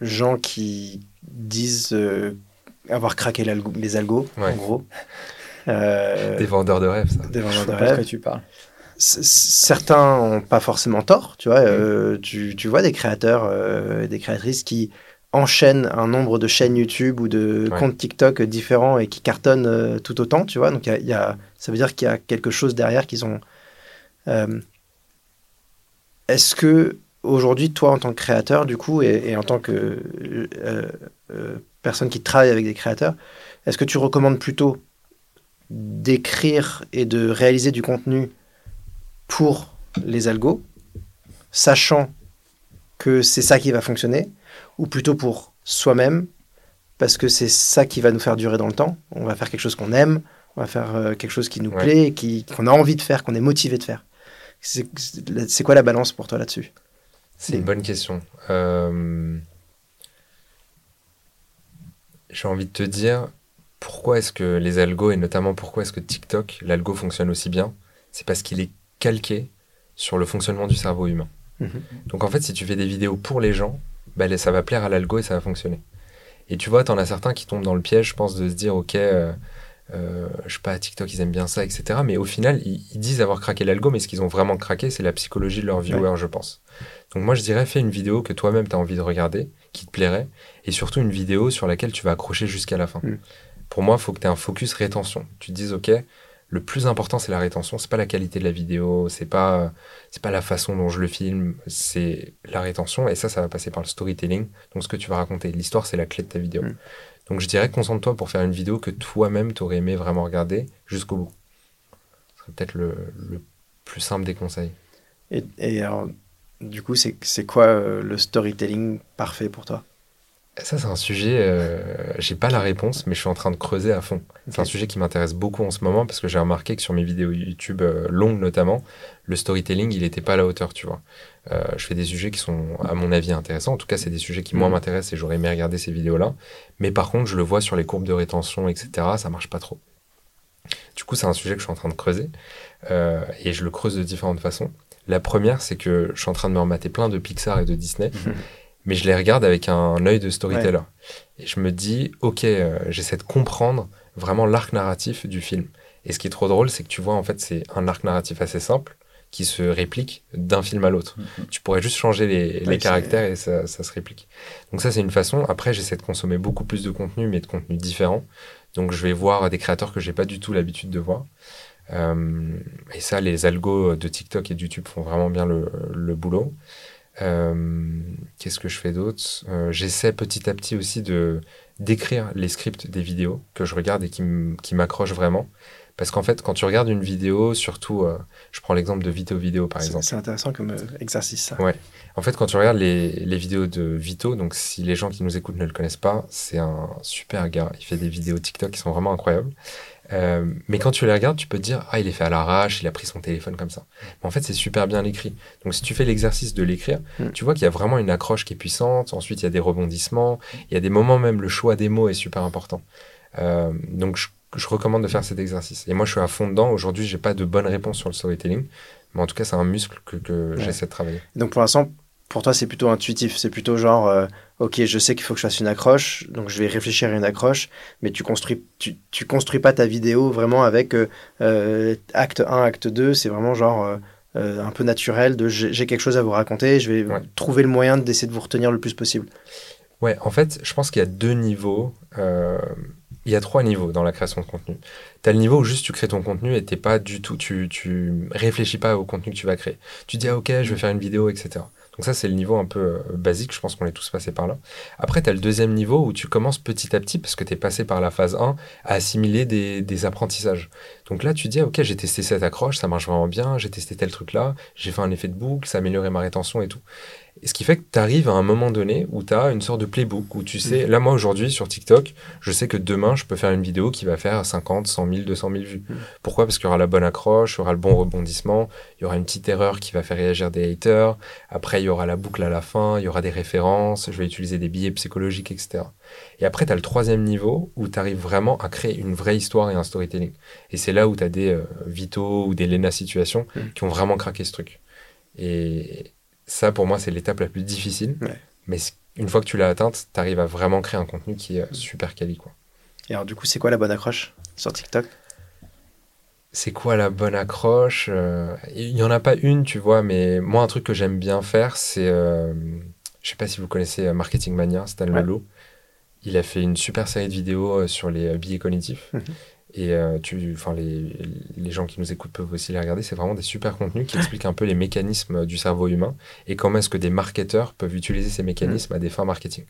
C: gens qui disent euh, avoir craqué les algos,
B: Ouais.
C: en gros. Euh,
B: Des vendeurs de rêves, ça.
C: des vendeurs de
A: pas de quoi
C: rêve.
A: tu parles.
C: C- certains n'ont pas forcément tort, tu vois. euh, tu, tu vois des créateurs euh, et des créatrices qui enchaînent un nombre de chaînes YouTube ou de
B: Ouais.
C: comptes TikTok différents et qui cartonnent euh, tout autant, tu vois. Donc il y a- y a, ça veut dire qu'il y a quelque chose derrière qu'ils ont. Euh, Est-ce que aujourd'hui, toi, en tant que créateur, du coup, et, et en tant que euh, personne qui travaille avec des créateurs, est-ce que tu recommandes plutôt d'écrire et de réaliser du contenu pour les algos, sachant que c'est ça qui va fonctionner, ou plutôt pour soi-même, parce que c'est ça qui va nous faire durer dans le temps. On va faire quelque chose qu'on aime, on va faire euh, quelque chose qui nous
B: Ouais.
C: plaît, qui- qu'on a envie de faire, qu'on est motivé de faire. C'est c'est quoi la balance pour toi là-dessus?
B: C'est une bonne question. Euh, J'ai envie de te dire, pourquoi est-ce que les algos, et notamment pourquoi est-ce que TikTok, l'algo fonctionne aussi bien? C'est parce qu'il est calqué sur le fonctionnement du cerveau humain.
C: Mhm.
B: Donc en fait, si tu fais des vidéos pour les gens, bah, ça va plaire à l'algo et ça va fonctionner. Et tu vois, t'en as certains qui tombent dans le piège, je pense, de se dire, ok, euh, euh, je sais pas, TikTok, ils aiment bien ça, etc. Mais au final, ils, ils disent avoir craqué l'algo, mais ce qu'ils ont vraiment craqué, c'est la psychologie de leur viewer, je pense. Donc moi, je dirais, fais une vidéo que toi-même, tu as envie de regarder, qui te plairait, et surtout une vidéo sur laquelle tu vas accrocher jusqu'à la fin.
C: Mm.
B: Pour moi, il faut que tu aies un focus rétention. Tu te dises, ok, le plus important, c'est la rétention. C'est pas la qualité de la vidéo, c'est pas, c'est pas la façon dont je le filme, c'est la rétention. Et ça, ça va passer par le storytelling. Donc, ce que tu vas raconter. L'histoire, c'est la clé de ta vidéo.
C: Mm.
B: Donc, je dirais, concentre-toi pour faire une vidéo que toi-même, t'aurais aimé vraiment regarder jusqu'au bout. Ce serait peut-être le, le plus simple des conseils.
C: Et, et alors, du coup, c'est c'est quoi euh, le storytelling parfait pour toi?
B: Ça, c'est un sujet, euh, j'ai pas la réponse, mais je suis en train de creuser à fond. C'est un sujet qui m'intéresse beaucoup en ce moment parce que j'ai remarqué que sur mes vidéos YouTube euh, longues notamment, le storytelling, il n'était pas à la hauteur, tu vois. Euh, je fais des sujets qui sont, à mon avis, intéressants. En tout cas, c'est des sujets qui, moi,
C: Mhm.
B: m'intéressent et j'aurais aimé regarder ces vidéos-là. Mais par contre, je le vois sur les courbes de rétention, etc., ça marche pas trop. Du coup, c'est un sujet que je suis en train de creuser euh, et je le creuse de différentes façons. La première, c'est que je suis en train de me remater plein de Pixar et de Disney, mais je les regarde avec un œil de storyteller. Et je me dis, ok, euh, j'essaie de comprendre vraiment l'arc narratif du film. Et ce qui est trop drôle, c'est que tu vois, en fait, c'est un arc narratif assez simple qui se réplique d'un film à l'autre. Tu pourrais juste changer les, les
C: Ouais, c'est-
B: caractères et ça, ça se réplique. Donc ça, c'est une façon. Après, j'essaie de consommer beaucoup plus de contenu, mais de contenu différent. Donc je vais voir des créateurs que j'ai pas du tout l'habitude de voir. Euh, et ça, les algos de TikTok et de YouTube font vraiment bien le, le boulot. Euh, Qu'est-ce que je fais d'autre? Euh, J'essaie petit à petit aussi de d'écrire les scripts des vidéos que je regarde et qui m'accrochent vraiment. Parce qu'en fait, quand tu regardes une vidéo, surtout, euh, je prends l'exemple de Vito Vidéo par exemple.
C: c'est intéressant comme euh, exercice, ça.
B: Ouais. En fait, quand tu regardes les, les vidéos de Vito, donc si les gens qui nous écoutent ne le connaissent pas, c'est un super gars. Il fait des vidéos TikTok qui sont vraiment incroyables. Euh, mais quand tu les regardes, tu peux te dire, ah, il est fait à l'arrache, il a pris son téléphone comme ça. Mais en fait, c'est super bien écrit. Donc, si tu fais l'exercice de l'écrire,
C: Mm.
B: tu vois qu'il y a vraiment une accroche qui est puissante. Ensuite, il y a des rebondissements. Il y a des moments, même le choix des mots est super important. Euh, donc, je, je recommande de faire cet exercice. Et moi, je suis à fond dedans. Aujourd'hui, j'ai pas de bonne réponse sur le storytelling. Mais en tout cas, c'est un muscle que, que
C: Ouais.
B: j'essaie de travailler.
C: Donc pour l'instant, pour toi, c'est plutôt intuitif. C'est plutôt genre, euh, ok, je sais qu'il faut que je fasse une accroche, donc je vais réfléchir à une accroche, mais tu construis, tu, tu construis pas ta vidéo vraiment avec euh, euh, acte 1, acte 2. C'est vraiment genre euh, un peu naturel de j'ai quelque chose à vous raconter, je vais
B: Ouais.
C: trouver le moyen d'essayer de vous retenir le plus possible.
B: Ouais, en fait, je pense qu'il y a deux niveaux. il y a trois niveaux dans la création de contenu. Tu as le niveau où juste tu crées ton contenu et t'es pas du tout, tu, tu réfléchis pas au contenu que tu vas créer. Tu dis, ah, ok, je vais faire une vidéo, etc. Donc ça, c'est le niveau un peu euh, basique. Je pense qu'on est tous passés par là. Après, tu as le deuxième niveau où tu commences petit à petit, parce que tu es passé par la phase 1, à assimiler des, apprentissages. Donc là, tu dis, ah, ok, j'ai testé cette accroche, ça marche vraiment bien, j'ai testé tel truc là, j'ai fait un effet de boucle, ça a amélioré ma rétention et tout. Et ce qui fait que tu arrives à un moment donné où tu as une sorte de playbook, où tu sais, là, moi, aujourd'hui, sur TikTok, je sais que demain, je peux faire une vidéo qui va faire 50, 100 000, 200 000 vues.
C: Mm.
B: Pourquoi? Parce qu'il y aura la bonne accroche, il y aura le bon rebondissement, il y aura une petite erreur qui va faire réagir des haters, après, il y aura la boucle à la fin, il y aura des références, je vais utiliser des billets psychologiques, etc. Et après, tu as le troisième niveau où tu arrives vraiment à créer une vraie histoire et un storytelling. Et c'est là où tu as des euh, Vito ou des Lena Situation
C: Mm.
B: qui ont vraiment craqué ce truc. Et ça, pour moi, c'est l'étape la plus difficile.
C: Ouais.
B: Mais une fois que tu l'as atteinte, tu arrives à vraiment créer un contenu qui est euh, super quali. Quoi.
C: Et alors du coup, c'est quoi la bonne accroche sur TikTok?
B: C'est quoi la bonne accroche Euh, Il n'y en a pas une, tu vois, mais moi, un truc que j'aime bien faire, c'est. euh, je sais pas si vous connaissez euh, Marketing Mania, Stan
C: Ouais.
B: Lolo. Il a fait une super série de vidéos sur les billets cognitifs. Et euh, tu, enfin, les, les gens qui nous écoutent peuvent aussi les regarder. C'est vraiment des super contenus qui expliquent un peu les mécanismes du cerveau humain et comment est-ce que des marketeurs peuvent utiliser ces mécanismes à des fins marketing.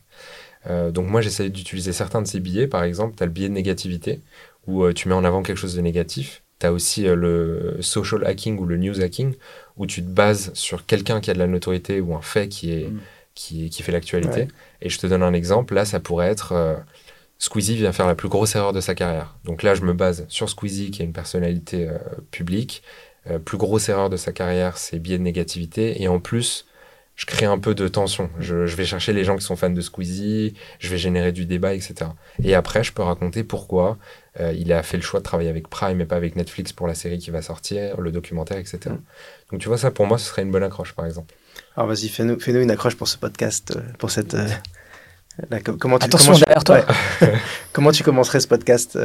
B: Euh, donc moi, j'essaie d'utiliser certains de ces billets. Par exemple, tu as le billet de négativité où euh, tu mets en avant quelque chose de négatif. Tu as aussi le social hacking ou le news hacking où tu te bases sur quelqu'un qui a de la notoriété ou un fait qui, est,
A: Mm.
B: qui, qui fait l'actualité.
C: Ouais.
B: Et je te donne un exemple. Là, ça pourrait être... Squeezie vient faire la plus grosse erreur de sa carrière. Donc là, je me base sur Squeezie, qui est une personnalité euh, publique. Euh, plus grosse erreur de sa carrière, c'est biais de négativité. Et en plus, je crée un peu de tension. Je, vais chercher les gens qui sont fans de Squeezie, je vais générer du débat, etc. Et après, je peux raconter pourquoi euh, il a fait le choix de travailler avec Prime et pas avec Netflix pour la série qui va sortir, le documentaire, etc. Donc tu vois, ça pour moi, ce serait une bonne accroche, par exemple.
C: Alors vas-y, fais-nous fais une accroche pour ce podcast, pour cette...
A: comment tu, Attention comment derrière toi.
C: comment tu commencerais ce podcast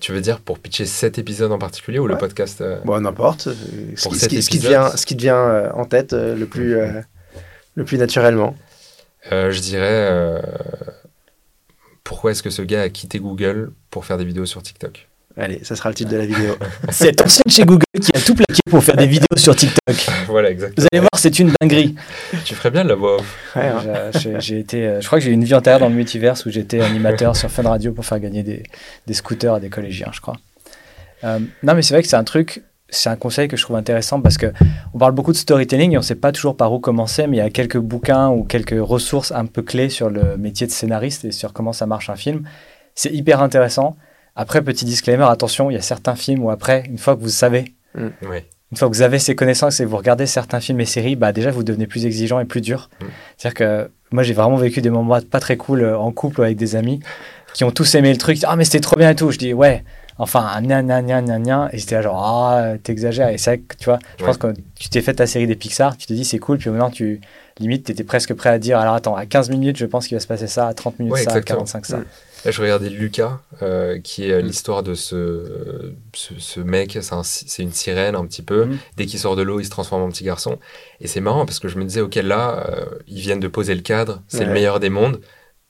B: tu veux dire pour pitcher cet épisode en particulier ou le podcast
C: Bon, n'importe. Ce, ce, qui te vient, ce qui te vient en tête le, plus, le plus naturellement.
B: je dirais pourquoi est-ce que ce gars a quitté Google pour faire des vidéos sur TikTok?
C: Allez, ça sera le titre de la vidéo.
A: C'est ancien chez Google qui a tout plaqué pour faire des vidéos sur TikTok.
B: voilà, exactement.
A: Vous allez voir, c'est une dinguerie.
B: Tu ferais bien de la voix
A: Ouais, hein. j'ai été, euh, je crois que j'ai eu une vie antérieure dans le multiverse où j'étais animateur sur Fun Radio pour faire gagner des, des scooters à des collégiens, je crois. Euh, non, mais c'est vrai que c'est un truc c'est un conseil que je trouve intéressant parce que on parle beaucoup de storytelling et on ne sait pas toujours par où commencer, mais il y a quelques bouquins ou quelques ressources un peu clés sur le métier de scénariste et sur comment ça marche un film. C'est hyper intéressant. Après, petit disclaimer, attention, il y a certains films où après, une fois que vous savez,
B: mm.
A: une fois que vous avez ces connaissances et vous regardez certains films et séries, bah déjà vous devenez plus exigeant et plus dur. Mm. C'est-à-dire que moi j'ai vraiment vécu des moments pas très cool euh, en couple avec des amis qui ont tous aimé le truc. Ah mais c'était trop bien et tout. Je dis ouais Enfin, gna gna gna gna gna. Et c'était genre, ah, t'exagères. Et c'est vrai que, tu vois, je pense que tu t'es fait ta série des Pixar, tu te dis c'est cool, puis maintenant, tu, limite, t'étais presque prêt à dire, alors attends, à 15 minutes, je pense qu'il va se passer ça, à 30 minutes, ça, à 45, ça.
B: Là, je regardais Lucas, euh, qui est mm. l'histoire de ce, ce, mec, c'est une sirène un petit peu. Mm. Dès qu'il sort de l'eau, il se transforme en petit garçon. Et c'est marrant parce que je me disais, ok, là, euh, ils viennent de poser le cadre, c'est le meilleur des mondes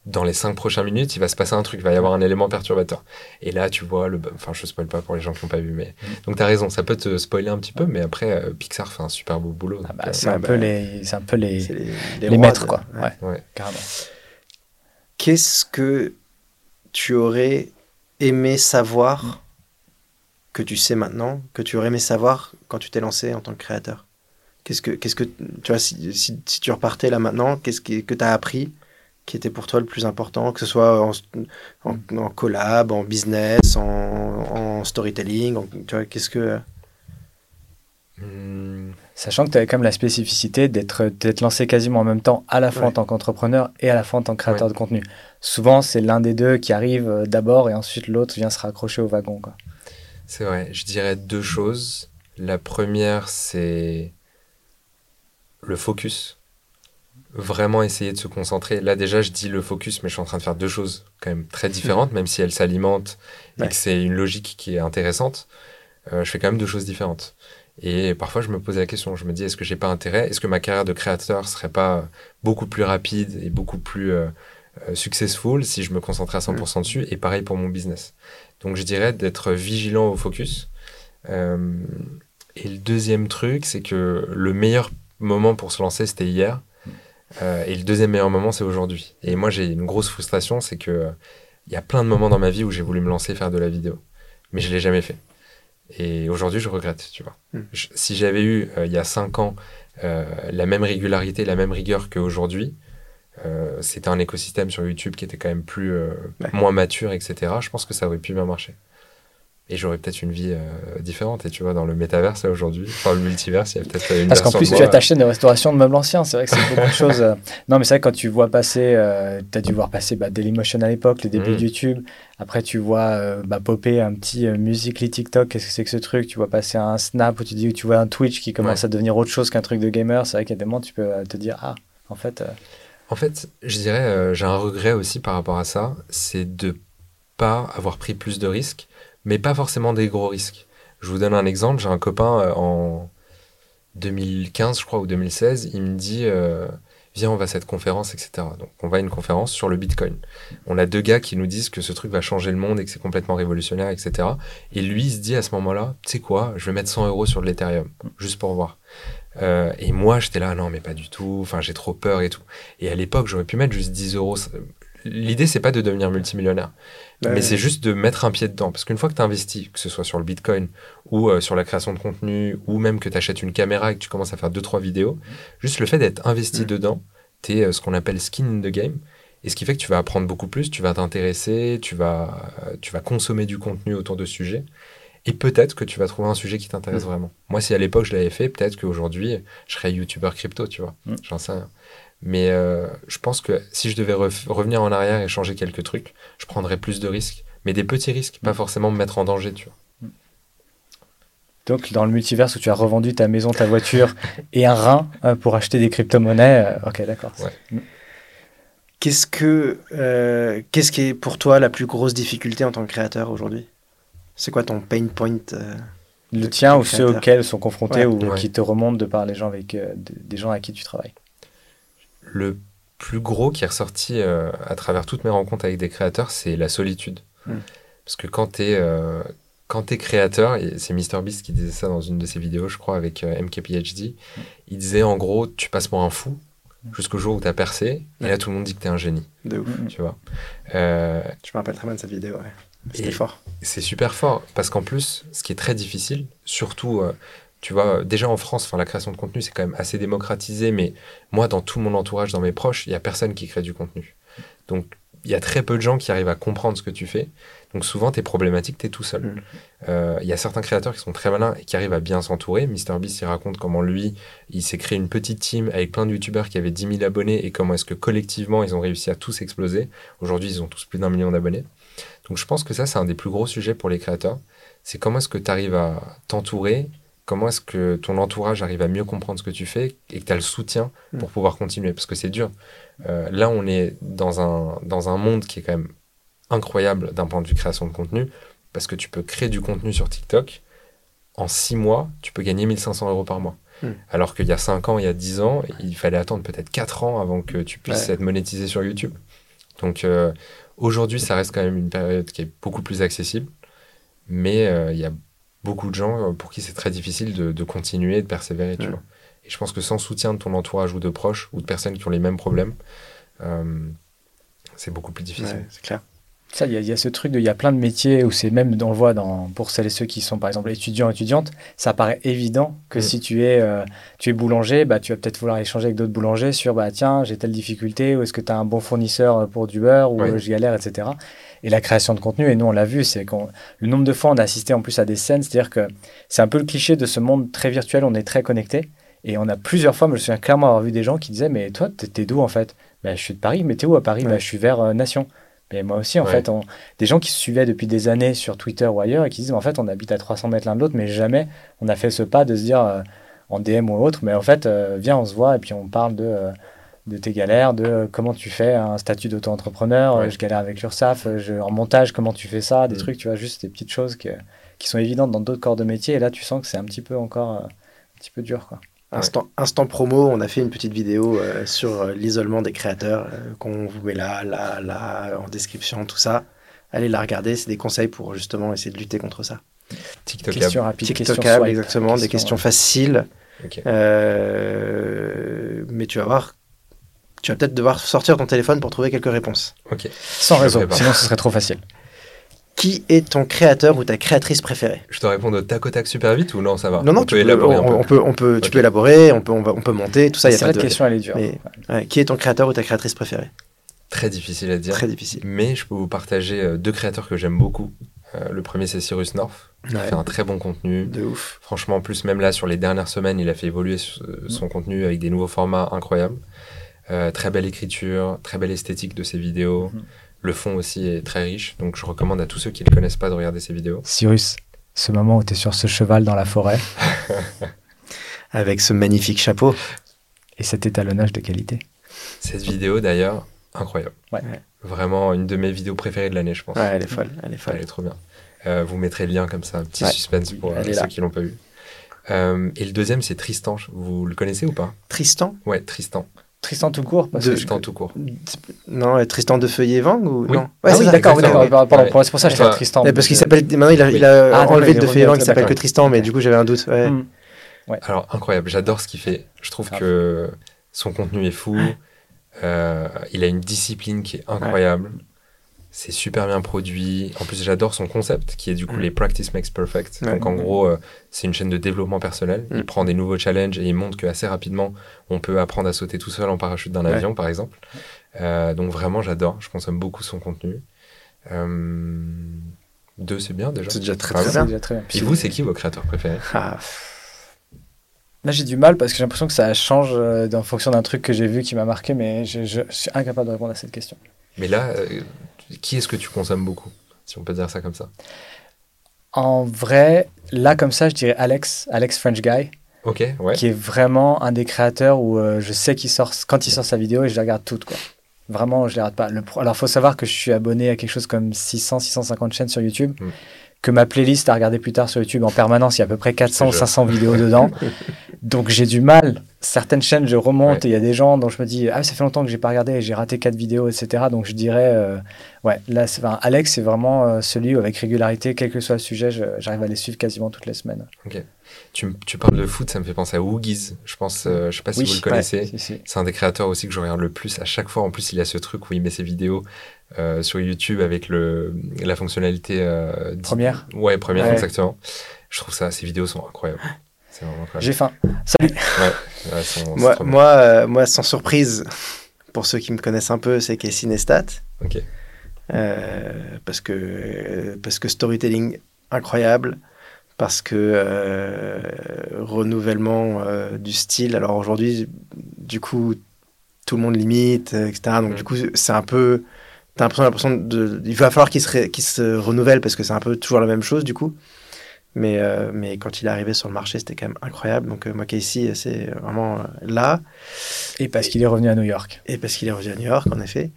B: dans les cinq prochaines minutes, il va se passer un truc, il va y avoir un élément perturbateur. Et là, tu vois, le, enfin, je spoil pas pour les gens qui n'ont pas vu, mais mm. donc tu as raison, ça peut te spoiler un petit peu, mais après, euh, Pixar fait un super beau boulot.
A: Ah bah, c'est un, peu les, c'est un peu les, les, maîtres, quoi. Ouais. carrément.
C: Qu'est-ce que tu aurais aimé savoir que tu sais maintenant, que tu aurais aimé savoir quand tu t'es lancé en tant que créateur? Qu'est-ce que, qu'est-ce que, tu vois, si, si, tu repartais là maintenant, qu'est-ce que, que tu as appris qui était pour toi le plus important, que ce soit en, en, collab, en business, en, storytelling Tu vois, qu'est-ce que.
A: Hmm. Sachant que tu avais quand même la spécificité d'être lancé quasiment en même temps, à la fois en tant qu'entrepreneur et à la fois en tant que créateur de contenu. Souvent, c'est l'un des deux qui arrive euh, d'abord et ensuite l'autre vient se raccrocher au wagon.
B: C'est vrai, je dirais deux choses. La première, c'est le focus vraiment essayer de se concentrer. Là, déjà, je dis le focus, mais je suis en train de faire deux choses quand même très différentes, même si elles s'alimentent et que c'est une logique qui est intéressante. Euh, je fais quand même deux choses différentes. Et parfois, je me pose la question, je me dis, est-ce que j'ai pas intérêt? Est-ce que ma carrière de créateur serait pas beaucoup plus rapide et beaucoup plus euh, euh successful si je me concentrais à 100% dessus? Et pareil pour mon business. Donc, je dirais d'être vigilant au focus. Euh, et le deuxième truc, c'est que le meilleur moment pour se lancer, c'était hier. Euh, et le deuxième meilleur moment, c'est aujourd'hui. Et moi, j'ai une grosse frustration, c'est que il y a plein de moments dans ma vie où j'ai voulu me lancer faire de la vidéo, mais je l'ai jamais fait. Et aujourd'hui, je regrette, tu vois. Hmm. si j'avais eu, euh, il y a cinq ans, euh, la même régularité, la même rigueur qu'aujourd'hui, c'était un écosystème sur YouTube qui était quand même plus moins mature, etc. Je pense que ça aurait pu bien marcher et j'aurais peut-être une vie euh, différente. Et tu vois, dans le métaverse, aujourd'hui, enfin, le multiverse, il y a peut-être une
A: Parce qu'en plus, tu as ta chaîne de restauration de meubles anciens. C'est vrai que c'est beaucoup de choses. Euh. Non, mais c'est vrai que quand tu vois passer, euh, tu as dû voir passer bah, Dailymotion à l'époque, les débuts mm. de YouTube. Après, tu vois bah, popper un petit Musically TikTok. Qu'est-ce que c'est que ce truc? Tu vois passer un Snap où tu dis, tu vois un Twitch qui commence à devenir autre chose qu'un truc de gamer. C'est vrai qu'il y a des moments, tu peux te dire, ah, en fait.
B: En fait, je dirais, j'ai un regret aussi par rapport à ça. C'est de pas avoir pris plus de risques mais pas forcément des gros risques. Je vous donne un exemple. J'ai un copain euh, en 2015, je crois, ou 2016, il me dit euh, Viens, on va à cette conférence, etc. Donc, on va à une conférence sur le Bitcoin. On a deux gars qui nous disent que ce truc va changer le monde et que c'est complètement révolutionnaire, etc. Et lui, il se dit à ce moment-là Tu sais quoi, je vais mettre 100 euros sur de l'Ethereum, juste pour voir. Euh, et moi, j'étais là, non, mais pas du tout. Enfin, j'ai trop peur et tout. Et à l'époque, j'aurais pu mettre juste 10 euros. L'idée, c'est pas de devenir multimillionnaire. Mais c'est juste de mettre un pied dedans. Parce qu'une fois que tu investis, que ce soit sur le Bitcoin ou euh, sur la création de contenu, ou même que tu achètes une caméra et que tu commences à faire 2-3 vidéos, juste le fait d'être investi mm. dedans, tu es euh, ce qu'on appelle skin in the game. Et ce qui fait que tu vas apprendre beaucoup plus, tu vas t'intéresser, tu vas, tu vas consommer du contenu autour de sujets. Et peut-être que tu vas trouver un sujet qui t'intéresse
A: Mm.
B: vraiment. Moi, si à l'époque je l'avais fait, peut-être qu'aujourd'hui, je serais youtubeur crypto, tu vois.
A: Mm.
B: J'en sais rien. Mais euh, je pense que si je devais revenir en arrière et changer quelques trucs, je prendrais plus de risques. Mais des petits risques, pas
A: Mm.
B: forcément me mettre en danger, tu vois.
A: Donc, dans le multiverse où tu as revendu ta maison, ta voiture et un rein euh, pour acheter des crypto-monnaies, euh, ok, d'accord.
B: Ouais.
C: Qu'est-ce que euh, qu'est-ce qui est pour toi la plus grosse difficulté en tant que créateur aujourd'hui? C'est quoi ton pain point euh,
A: Le tien ou ceux auxquels sont confrontés
C: Ouais.
A: ou
B: Ouais.
A: qui te remontent de par les gens avec euh, de- des gens à qui tu travailles?
B: Le plus gros qui est ressorti euh, à travers toutes mes rencontres avec des créateurs, c'est la solitude.
C: Mm.
B: Parce que quand tu es, t'es créateur, c'est MrBeast qui disait ça dans une de ses vidéos, je crois, avec euh, MKPHD, il disait en gros, tu passes pour un fou jusqu'au jour où tu as percé, et là tout le monde dit que tu es un génie,
C: de ouf
A: Mm.
B: tu vois. Euh,
C: Je me rappelle très bien de cette vidéo. Ouais. C'était fort.
B: c'est super fort parce qu'en plus, ce qui est très difficile, surtout, euh, tu vois, euh, déjà en France, enfin la création de contenu, c'est quand même assez démocratisé, mais moi, dans tout mon entourage, dans mes proches, il y a personne qui crée du contenu. Donc, il y a très peu de gens qui arrivent à comprendre ce que tu fais. Donc, souvent, tes problématiques, tu es tout seul.
C: Mm.
B: Euh, Il y a certains créateurs qui sont très malins et qui arrivent à bien s'entourer. MrBeast, il raconte comment lui, il s'est créé une petite team avec plein de youtubeurs qui avaient 10 000 abonnés et comment est-ce que collectivement, ils ont réussi à tous exploser. Aujourd'hui, ils ont tous plus d'un million d'abonnés. Donc je pense que ça, c'est un des plus gros sujets pour les créateurs. C'est comment est-ce que tu arrives à t'entourer, comment est-ce que ton entourage arrive à mieux comprendre ce que tu fais et que tu as le soutien pour
C: Mm.
B: pouvoir continuer? Parce que c'est dur. Euh, là, on est dans un, dans un monde qui est quand même incroyable d'un point de vue création de contenu, parce que tu peux créer du contenu sur TikTok. En six mois, tu peux gagner 1500 euros par mois.
C: Mm.
B: Alors qu'il y a 5 ans, il y a 10 ans, il fallait attendre peut-être 4 ans avant que tu puisses
C: Ouais.
B: être monétisé sur YouTube. Donc euh, aujourd'hui, ça reste quand même une période qui est beaucoup plus accessible, mais euh, il y a beaucoup de gens euh, pour qui c'est très difficile de, de continuer de persévérer. Tu
C: Ouais.
B: vois. Et je pense que sans soutien de ton entourage ou de proches ou de personnes qui ont les mêmes problèmes, euh, c'est beaucoup plus difficile.
C: Ouais, c'est clair.
A: Ça, il y, a- il y a ce truc de, il y a plein de métiers où c'est même, on le voit dans, pour celles et ceux qui sont par exemple étudiants, étudiantes, ça paraît évident que
B: Mm.
A: si tu es, euh, tu es boulanger, bah, tu vas peut-être vouloir échanger avec d'autres boulangers sur, bah, tiens, j'ai telle difficulté, ou est-ce que tu as un bon fournisseur pour du beurre, ou euh, je galère, etc. Et la création de contenu, et nous on l'a vu, c'est qu'on le nombre de fois on a assisté en plus à des scènes, c'est-à-dire que c'est un peu le cliché de ce monde très virtuel, on est très connecté. Et on a plusieurs fois, je me souviens clairement avoir vu des gens qui disaient Mais toi, t'es d'où en fait? Bah, Je suis de Paris, mais t'es où à Paris?
C: Ouais.
A: bah, Je suis vers euh, Nation. Mais moi aussi, en
B: Ouais.
A: fait, on- des gens qui se suivaient depuis des années sur Twitter ou ailleurs et qui disent En fait, on habite à 300 mètres l'un de l'autre, mais jamais on a fait ce pas de se dire euh, en DM ou autre Mais en fait, euh, viens, on se voit et puis on parle de. De tes galères, de euh, comment tu fais un statut d'auto-entrepreneur,
B: Ouais.
A: euh, je galère avec l'URSSAF, euh, en montage, comment tu fais ça, des
B: Mm.
A: trucs, tu vois, juste des petites choses que- qui sont évidentes dans d'autres corps de métier, et là tu sens que c'est un petit peu encore un petit peu dur. Quoi.
C: Instant, instant promo, on a fait une petite vidéo euh, sur l'isolement des créateurs euh, qu'on vous met là, là, là, en description, tout ça. Allez la regarder, c'est des conseils pour justement essayer de lutter contre ça.
B: TikTok
A: Question rapide, question
C: TikTokable,
A: swipe.
C: exactement, des
A: Question,
C: questions
A: ouais.
C: faciles. Euh, mais tu vas voir, tu vas peut-être devoir sortir ton téléphone pour trouver quelques réponses.
B: Ok.
A: Sans réseau, sinon ce serait trop facile.
C: Qui est ton créateur ou ta créatrice préférée?
B: Je te réponds au tac au tac super vite ou non, ça va?
C: Non, non,
B: On
C: tu
B: peut
C: peux,
B: élaborer
C: on,
B: un peu.
C: on peut, on peut, tu
B: Ok.
C: peux élaborer, on peut, on, va- on peut monter, tout ça. Y a
A: C'est
C: pas
A: la
C: de...
A: question, elle est dure.
C: mais- Ouais, qui est ton créateur ou ta créatrice préférée?
B: Très difficile à dire.
C: Très difficile.
B: Mais je peux vous partager euh, deux créateurs que j'aime beaucoup. Euh, le premier, c'est Cyrus North. Il
C: Ouais,
B: fait un très bon contenu.
C: de ouf.
B: Franchement, en plus, même là, sur les dernières semaines, il a fait évoluer ce- son contenu avec des nouveaux formats incroyables. Euh, très belle écriture, très belle esthétique de ses vidéos.
A: Mhm.
B: Le fond aussi est très riche. Donc, je recommande à tous ceux qui ne le connaissent pas de regarder ses vidéos.
A: Cyrus, ce moment où tu es sur ce cheval dans la forêt
C: Avec ce magnifique chapeau.
A: et cet étalonnage de qualité.
B: Cette vidéo, d'ailleurs, incroyable.
A: Ouais.
B: Vraiment une de mes vidéos préférées de l'année, je pense.
C: Ouais, elle est folle, elle est folle.
B: Elle est trop bien. Euh, vous mettrez le lien comme ça, un petit
C: Ouais.
B: suspense pour euh, ceux
C: là.
B: qui l'ont pas vu. Euh, et le deuxième, c'est Tristan. Vous le connaissez ou pas?
C: Tristan?
B: Ouais, Tristan.
A: Tristan tout court parce
C: De-
A: que-
B: Tristan tout court.
C: Non, euh, Tristan de Feuillet Vang ou
B: Oui.
C: non
A: Ah oui, d'accord, oui,
C: exactement.
A: d'accord, pardon,
B: Ouais.
A: c'est pour ça que je
B: Enfin,
A: fais Tristan.
C: Parce qu'il
A: Euh,
C: s'appelle maintenant il a, il a
A: Ah,
C: enlevé le de
A: il
C: Feuillet Vang, il s'appelle que. Tristan, mais du coup j'avais un doute. Ouais.
A: Hmm.
B: Alors, incroyable. J'adore ce qu'il fait. Je trouve
A: Grave.
B: que son contenu est fou. Euh, il a une discipline qui est incroyable. C'est super bien produit. En plus, j'adore son concept, qui est du coup
C: Mm.
B: les Practice Makes Perfect.
C: Ouais.
B: Donc, en gros, euh, c'est une chaîne de développement personnel.
C: Mm.
B: Il prend des nouveaux challenges et il montre qu'assez rapidement, on peut apprendre à sauter tout seul en parachute d'un
C: Ouais.
B: avion, par exemple. Euh, donc vraiment, j'adore. Je consomme beaucoup son contenu. Euh, deux, c'est bien déjà.
C: C'est déjà très
B: Ah
C: bien.
A: déjà très bien.
B: Et vous, c'est qui vos créateurs préférés?
C: Ah,
A: Là, j'ai du mal parce que j'ai l'impression que ça change en fonction d'un truc que j'ai vu qui m'a marqué, mais je, je- je suis incapable de répondre à cette question.
B: Mais là, euh, qui est-ce que tu consommes beaucoup Si on peut dire ça comme ça?
A: En vrai, là, comme ça, je dirais Alex, Alex French Guy,
B: ouais.
A: qui est vraiment un des créateurs où euh, je sais qu'il sort, quand il sort sa vidéo, et je la regarde toute, quoi. Vraiment, je les rate pas. Le pro- Alors, faut savoir que je suis abonné à quelque chose comme 600, 650 chaînes sur YouTube,
B: Mm.
A: que ma playlist à regarder plus tard sur YouTube en permanence, il y a à peu près 400 ou
B: Je-
A: 500 vidéos dedans. Donc, j'ai du mal. Certaines chaînes, je remonte
B: Ouais.
A: il y a des gens dont je me dis, ah, ça fait longtemps que j'ai pas regardé et j'ai raté quatre vidéos, etc. Donc, je dirais, euh, ouais, là, c'est- enfin, Alex, c'est vraiment euh, celui où, avec régularité, quel que soit le sujet, je- j'arrive à les suivre quasiment toutes les semaines.
B: Tu, m- tu parles de foot, ça me fait penser à Woogies. Je pense, euh, je sais pas si vous le
A: ouais,
B: connaissez.
A: si, si.
B: C'est un des créateurs aussi que je regarde le plus. À chaque fois, en plus, il a ce truc où il met ses vidéos euh, sur YouTube avec le, la fonctionnalité euh,
A: Première
B: Ouais, première,
A: Ouais.
B: exactement. Je trouve ça, ces vidéos sont incroyables.
A: J'ai faim. Salut.
B: Ouais, ouais,
C: moi, euh, moi, sans surprise, pour ceux qui me connaissent un peu, c'est Casey Neistat.
B: Ok.
C: Euh, parce, que, euh, parce que storytelling incroyable, parce que euh, renouvellement euh, du style. Alors aujourd'hui, du coup, tout le monde limite, etc. Donc
B: Mm.
C: du coup, c'est un peu... T'as l'impression, de... Il va falloir qu'il se, qu'il se renouvelle parce que c'est un peu toujours la même chose, du coup. Mais, euh, mais quand il est arrivé sur le marché, c'était quand même incroyable. Donc euh, moi, Casey, c'est vraiment euh, là.
A: Et parce qu'il est revenu à New York.
C: Et parce qu'il est revenu à New York, en effet.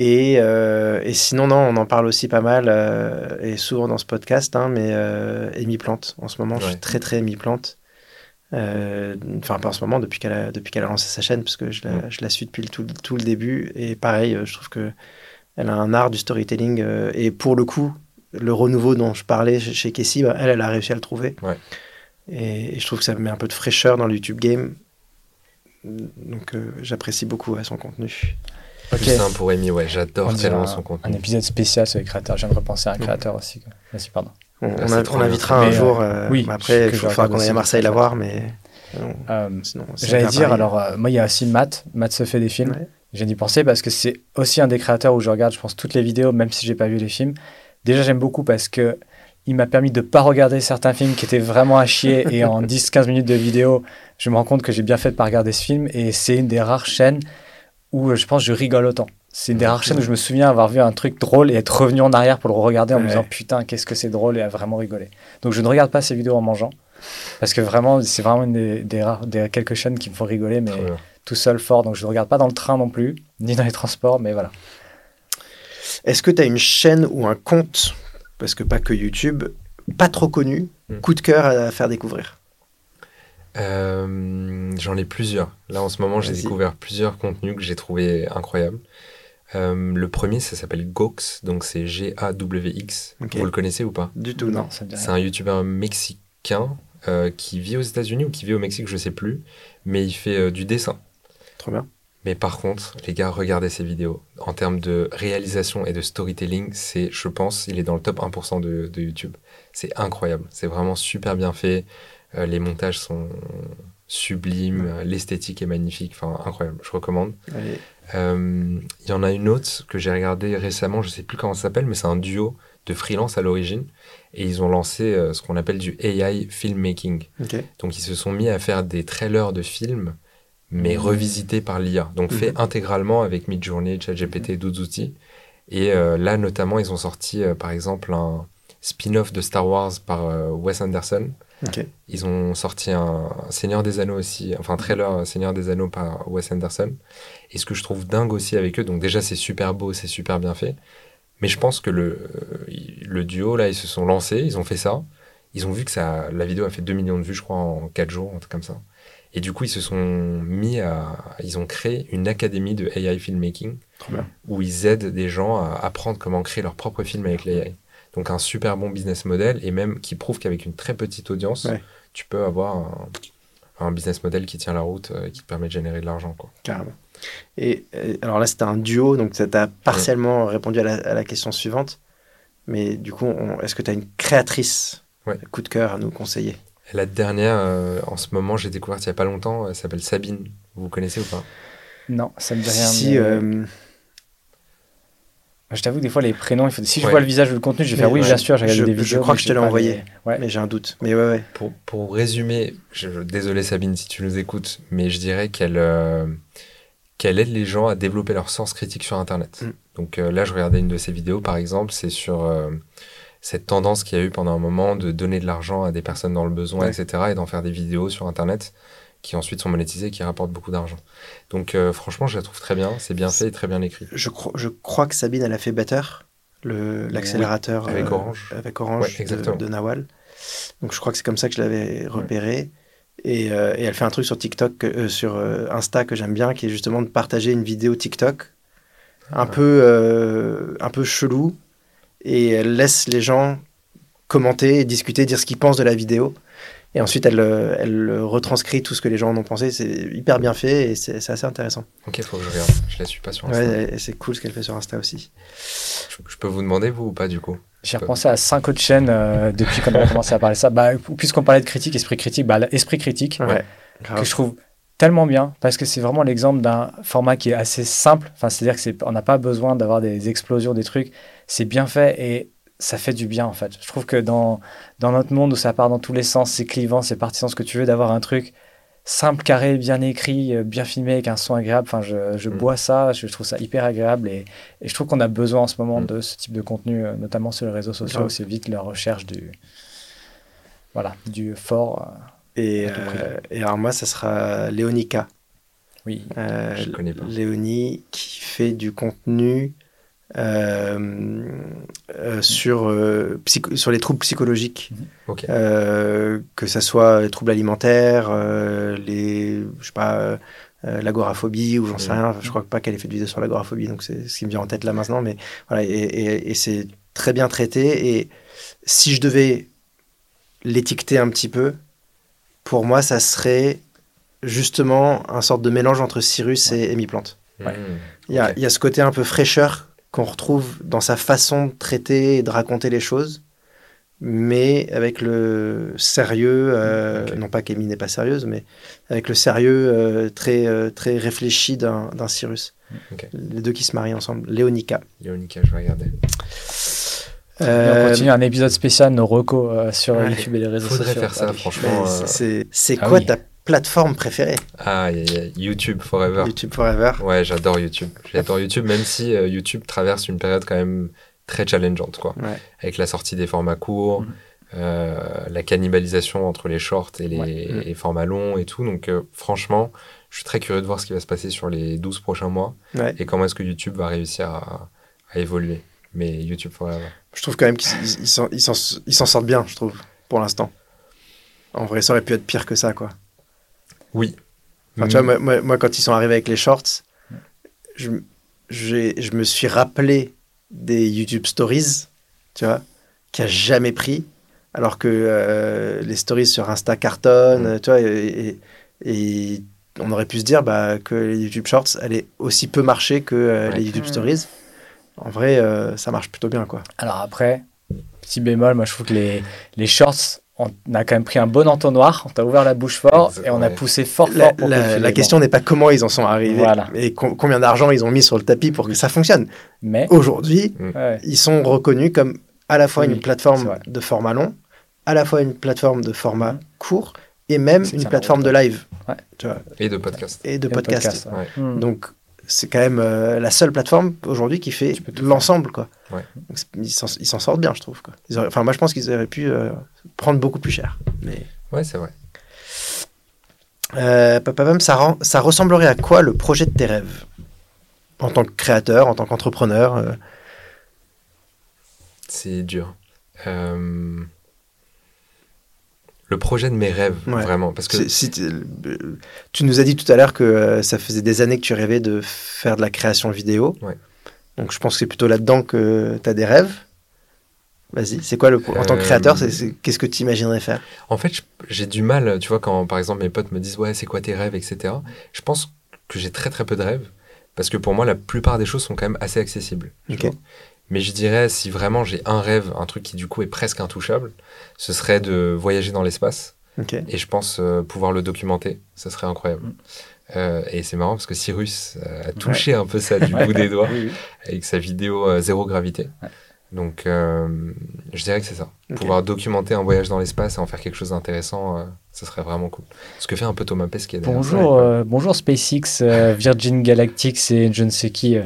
C: Et, euh, et sinon, non, on en parle aussi pas mal, euh, et souvent dans ce podcast, hein, mais euh, Amy Plante, en ce moment, je suis très, très Amy Plante. Euh, Enfin, pas en ce moment, depuis qu'elle a, depuis qu'elle a lancé sa chaîne, parce que je la, je la suis depuis le, tout, tout le début. Et pareil, je trouve que elle a un art du storytelling. euh, et pour le coup, le renouveau dont je parlais chez, Casey, bah, elle, elle a réussi à le trouver.
B: Ouais.
C: Et, et je trouve que ça met un peu de fraîcheur dans le YouTube game. Donc, euh, j'apprécie beaucoup ouais, son contenu.
A: Ok.
B: Plus simple pour Amy, ouais, j'adore tellement
A: un,
B: son
A: un
B: contenu.
A: épisode spécial sur les créateurs. Je viens de repenser à un créateur aussi. Vas-y, pardon.
C: On, on a- invitera un
A: Mais,
C: jour.
A: euh,
C: euh,
A: oui,
C: mais après, il
A: je
C: faudra qu'on aille à Marseille la voir, mais euh,
A: Euh, J'allais dire,
C: pareil.
A: alors, euh, moi, il y a aussi Matt. Matt se fait des films.
C: Ouais.
A: J'ai d'y penser parce que c'est aussi un des créateurs où je regarde, je pense, toutes les vidéos, même si j'ai pas vu les films. Déjà, j'aime beaucoup parce que il m'a permis de pas regarder certains films qui étaient vraiment à chier et en 10-15 minutes de vidéo, je me rends compte que j'ai bien fait de pas regarder ce film et c'est une des rares chaînes où euh, je pense que je rigole autant. C'est une des rares chaînes où je me souviens avoir vu un truc drôle et être revenu en arrière pour le regarder en me disant putain, qu'est-ce que c'est drôle et à vraiment rigoler. Donc je ne regarde pas ces vidéos en mangeant parce que vraiment, c'est vraiment une des, des rares, des quelques chaînes qui me font rigoler, mais tout seul fort. Donc je ne regarde pas dans le train non plus, ni dans les transports, mais voilà.
C: Est-ce que tu as une chaîne ou un compte, parce que pas que YouTube, pas trop connu,
B: Hmm.
C: coup de cœur à faire découvrir?
B: Euh, J'en ai plusieurs. Là, en ce moment, j'ai découvert plusieurs contenus que j'ai trouvé incroyables. Euh, le premier, ça s'appelle Gox, donc c'est G-A-W-X. Vous le connaissez ou pas?
C: Du tout, non.
B: C'est un youtubeur mexicain euh, qui vit aux États-Unis ou qui vit au Mexique, je sais plus, mais il fait du dessin.
C: Trop bien.
B: Mais par contre, les gars, regardez ses vidéos. En termes de réalisation et de storytelling, c'est, je pense, il est dans le top 1% de, de YouTube. C'est incroyable. C'est vraiment super bien fait. Euh, les montages sont sublimes. L'esthétique est magnifique. Enfin, incroyable. Je recommande. Euh, Il y en a une autre que j'ai regardée récemment. Je sais plus comment ça s'appelle, mais c'est un duo de freelance à l'origine. Et ils ont lancé euh, ce qu'on appelle du AI filmmaking. Donc ils se sont mis à faire des trailers de films, mais
A: Mhm.
B: revisités par l'IA. Donc
C: Mhm.
B: fait intégralement avec Midjourney, ChatGPT et d'autres outils. Et euh, là, notamment, ils ont sorti, euh, par exemple, un spin-off de Star Wars par euh, Wes Anderson.
C: Ok.
B: Ils ont sorti un Seigneur des Anneaux aussi, enfin un trailer Seigneur des Anneaux par Wes Anderson. Et ce que je trouve dingue aussi avec eux, donc déjà c'est super beau, c'est super bien fait. Mais je pense que le, le duo, là, ils se sont lancés, ils ont fait ça. Ils ont vu que ça, la vidéo a fait 2 millions de vues, je crois, en 4 jours, un truc comme ça. Et du coup, ils se sont mis à. Ils ont créé une académie de AI filmmaking où ils aident des gens à apprendre comment créer leur propre film avec l'AI. Donc un super bon business model et même qui prouve qu'avec une très petite audience,
C: Ouais.
B: tu peux avoir un, un business model qui tient la route euh, et qui te permet de générer de l'argent. quoi.
C: Carrément. Et euh, alors là, c'était un duo, donc ça t'a partiellement répondu à la, à la question suivante. Mais du coup, est-ce que tu as une créatrice
B: Ouais.
C: coup de cœur à nous conseiller?
B: La dernière, euh, en ce moment, j'ai découvert il n'y a pas longtemps, elle s'appelle Sabine. Vous connaissez ou pas?
A: Non, ça me dit rien.
C: Si,
A: mais-
C: euh,
A: Je t'avoue, des fois, les prénoms, il faut... si je
B: Ouais.
A: vois le visage ou le contenu, je vais faire oui,
C: ouais.
A: bien sûr, j'ai regardé
C: Je-
A: des
C: je
A: vidéos.
C: crois
A: mais
C: que je te l'ai envoyé.
A: les- Ouais.
C: mais j'ai un doute. Mais ouais, ouais.
B: Pour, pour résumer, je, je- désolé Sabine si tu nous écoutes, mais je dirais qu'elle euh, qu'elle aide les gens à développer leur sens critique sur Internet.
C: Mm.
B: Donc euh, là, je regardais une de ses vidéos, par exemple, c'est sur euh, cette tendance qu'il y a eu pendant un moment de donner de l'argent à des personnes dans le besoin,
C: Ouais.
B: etc., et d'en faire des vidéos sur Internet qui ensuite sont monétisées et qui rapportent beaucoup d'argent. Donc euh, franchement, je la trouve très bien, c'est bien fait et très bien écrit.
C: Je, crois, je crois que Sabine, elle a fait Better, l'accélérateur
B: avec
C: euh,
B: Orange.
C: avec Orange
B: Ouais, exactement.
C: de, de Nawal. Donc je crois que c'est comme ça que je l'avais repéré. Et, euh, et elle fait un truc sur TikTok, sur Insta que j'aime bien, qui est justement de partager une vidéo TikTok un
B: Ah.
C: peu un peu chelou, et elle laisse les gens commenter, discuter, dire ce qu'ils pensent de la vidéo. Et ensuite, elle, euh, elle retranscrit tout ce que les gens en ont pensé. C'est hyper bien fait et c'est assez intéressant.
B: Ok, faut que je regarde. Je la suis pas sur Insta.
C: Ouais, c'est cool ce qu'elle fait sur Insta aussi.
B: Je, je peux vous demander vous ou pas du coup?
A: J'ai repensé à cinq autres chaînes euh, depuis qu'on a commencé à parler de ça. Bah, puisqu'on parlait de critique, esprit critique, bah, l'esprit critique,
C: Ouais.
A: que
C: grave.
A: je trouve tellement bien, parce que c'est vraiment l'exemple d'un format qui est assez simple. Enfin, c'est-à-dire que c'est, on n'a pas besoin d'avoir des explosions, des trucs. C'est bien fait et ça fait du bien, en fait. Je trouve que dans, dans notre monde où ça part dans tous les sens, c'est clivant, c'est partisan, ce que tu veux, d'avoir un truc simple, carré, bien écrit, euh, bien filmé, avec un son agréable. Enfin, je, je
B: Mm.
A: bois ça, je trouve ça hyper agréable et, et je trouve qu'on a besoin en ce moment
B: Mm.
A: de ce type de contenu, euh, notamment sur les réseaux sociaux, où c'est vite la recherche du, voilà, du fort. euh,
C: Et, euh, et alors moi, ça sera Léonica.
A: oui,
C: Euh,
B: Je connais pas.
C: Léonie qui fait du contenu euh, euh, sur, euh, psycho- sur les troubles psychologiques. Euh, que ça soit les troubles alimentaires, les, je sais pas, l'agoraphobie ou j'en sais
B: Mhm.
C: rien. Je crois pas qu'elle ait fait de vidéo sur l'agoraphobie, donc c'est ce qui me vient en tête là maintenant. Mais voilà, et, et- et c'est très bien traité. Et si je devais l'étiqueter un petit peu, pour moi, ça serait justement un sorte de mélange entre Cyrus et Amy Plante.
A: Ouais.
B: Mmh.
C: Il y, a,
B: Ok.
C: il y a ce côté un peu fraîcheur qu'on retrouve dans sa façon de traiter et de raconter les choses, mais avec le sérieux, euh, non pas qu'Amy n'est pas sérieuse, mais avec le sérieux euh, très, euh, très réfléchi d'un Cyrus.
B: Ok.
C: Les deux qui se marient ensemble. Léonica.
B: Léonica, je vais regarder.
A: Et
C: Euh,
A: on continue un épisode spécial, nos recos euh, sur
C: ouais.
A: YouTube et les réseaux
B: Faudrait
A: sociaux.
B: faire ça,
A: Allez.
B: franchement. euh,
C: c'est- C'est
A: Ah
C: quoi
A: oui.
C: ta plateforme préférée?
B: Aïe. YouTube Forever.
C: YouTube Forever
B: Ouais, j'adore YouTube. J'adore YouTube, même si euh, YouTube traverse une période quand même très challengeante, quoi.
C: Ouais.
B: Avec la sortie des formats courts, euh, la cannibalisation entre les shorts et les,
A: Ouais.
B: Les formats longs et tout. Donc, euh, franchement, je suis très curieux de voir ce qui va se passer sur les 12 prochains mois
C: Ouais.
B: et comment est-ce que YouTube va réussir à, à évoluer. Mais YouTube Forever.
C: Je trouve quand même qu'ils ils- ils s'en- sortent bien, je trouve, pour l'instant. En vrai, ça aurait pu être pire que ça, quoi.
B: Oui.
C: Enfin, tu vois, moi, moi- moi, quand ils sont arrivés avec les shorts, je, me suis rappelé des YouTube Stories, tu vois, qui a jamais pris, alors que euh, les stories sur Insta cartonnent,
B: Mm.
C: tu vois, et, et- et on aurait pu se dire bah, que les YouTube Shorts allaient aussi peu marcher que euh,
B: Ouais.
C: les YouTube
A: Mm.
C: Stories. En vrai, euh, ça marche plutôt bien, quoi.
A: Alors après, petit bémol, moi je trouve que les, les shorts, on a quand même pris un bon entonnoir, on t'a ouvert la bouche fort et on a poussé fort
C: La,
A: fort pour
C: la-
A: que
C: question n'est pas comment ils en sont arrivés
A: Voilà.
C: et co- combien d'argent ils ont mis sur le tapis pour que ça fonctionne.
A: Mais
C: Aujourd'hui,
A: ouais,
C: ils sont reconnus comme à la fois
A: Oui,
C: une plateforme de format long, à la fois une plateforme de format court et même une plateforme de live
A: Ouais.
C: tu vois,
B: Et de podcast.
C: et de
A: et
C: podcast.
A: ouais.
B: Ouais.
A: Hmm.
C: Donc, c'est quand même euh, la seule plateforme aujourd'hui qui fait l'ensemble. quoi.
B: Ouais.
C: Donc, c'est- Ils s'en sortent bien, je trouve. Quoi. Ils auraient- enfin, moi, je pense qu'ils auraient pu euh, prendre beaucoup plus cher. Mais
B: Ouais, c'est vrai.
C: Euh, Papapam, ça, rend- ça ressemblerait à quoi le projet de tes rêves? En tant que créateur, en tant qu'entrepreneur euh,
B: C'est dur. Euh, Le projet de mes rêves,
C: Ouais.
B: vraiment. Parce que
C: si Tu nous as dit tout à l'heure que euh, ça faisait des années que tu rêvais de faire de la création vidéo.
B: Ouais.
C: Donc je pense que c'est plutôt là-dedans que tu as des rêves. Vas-y, c'est quoi le en tant que créateur,
B: Euh,
C: c'est- c'est- qu'est-ce que tu imaginerais faire?
B: En fait, j'ai du mal, tu vois, quand par exemple mes potes me disent ouais, c'est quoi tes rêves, etc. Je pense que j'ai très très peu de rêves parce que pour moi, la plupart des choses sont quand même assez accessibles. tu
C: Ok.
B: vois. Mais je dirais, si vraiment j'ai un rêve, un truc qui du coup est presque intouchable, ce serait de voyager dans l'espace et je pense euh, pouvoir le documenter. Ça serait incroyable.
A: Mm.
B: Euh, et c'est marrant parce que Cyrus euh, a touché un peu ça du bout des doigts
A: Oui, oui.
B: avec sa vidéo euh, Zéro Gravité.
A: Ouais.
B: Donc, euh, je dirais que c'est ça. Pouvoir documenter un voyage dans l'espace et en faire quelque chose d'intéressant, euh, ça serait vraiment cool. Ce que fait un peu Thomas Pesquet.
A: Bonjour, euh, bonjour SpaceX, euh, Virgin Galactic et je ne sais qui.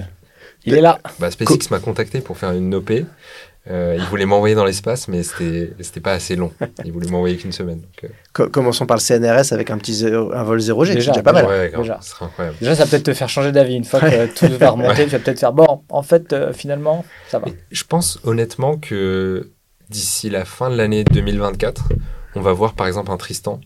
A: Il est là.
B: Bah, SpaceX m'a contacté pour faire une OP. Euh, il voulait m'envoyer dans l'espace, mais c'était c'était pas assez long. Il voulait m'envoyer qu'une semaine. donc, euh,
C: Co- commençons par le CNRS avec un petit zéro- un vol 0G, c'est
A: Déjà,
C: déjà pas mal.
B: ouais, grave,
A: déjà.
B: ce serait incroyable.
A: Déjà, ça va peut-être te faire changer d'avis. Une fois que tout va remonter, tu vas peut-être faire bon, en fait, euh, finalement, ça va.
B: Et Je pense honnêtement que d'ici la fin de l'année 2024, on va voir par exemple un Tristan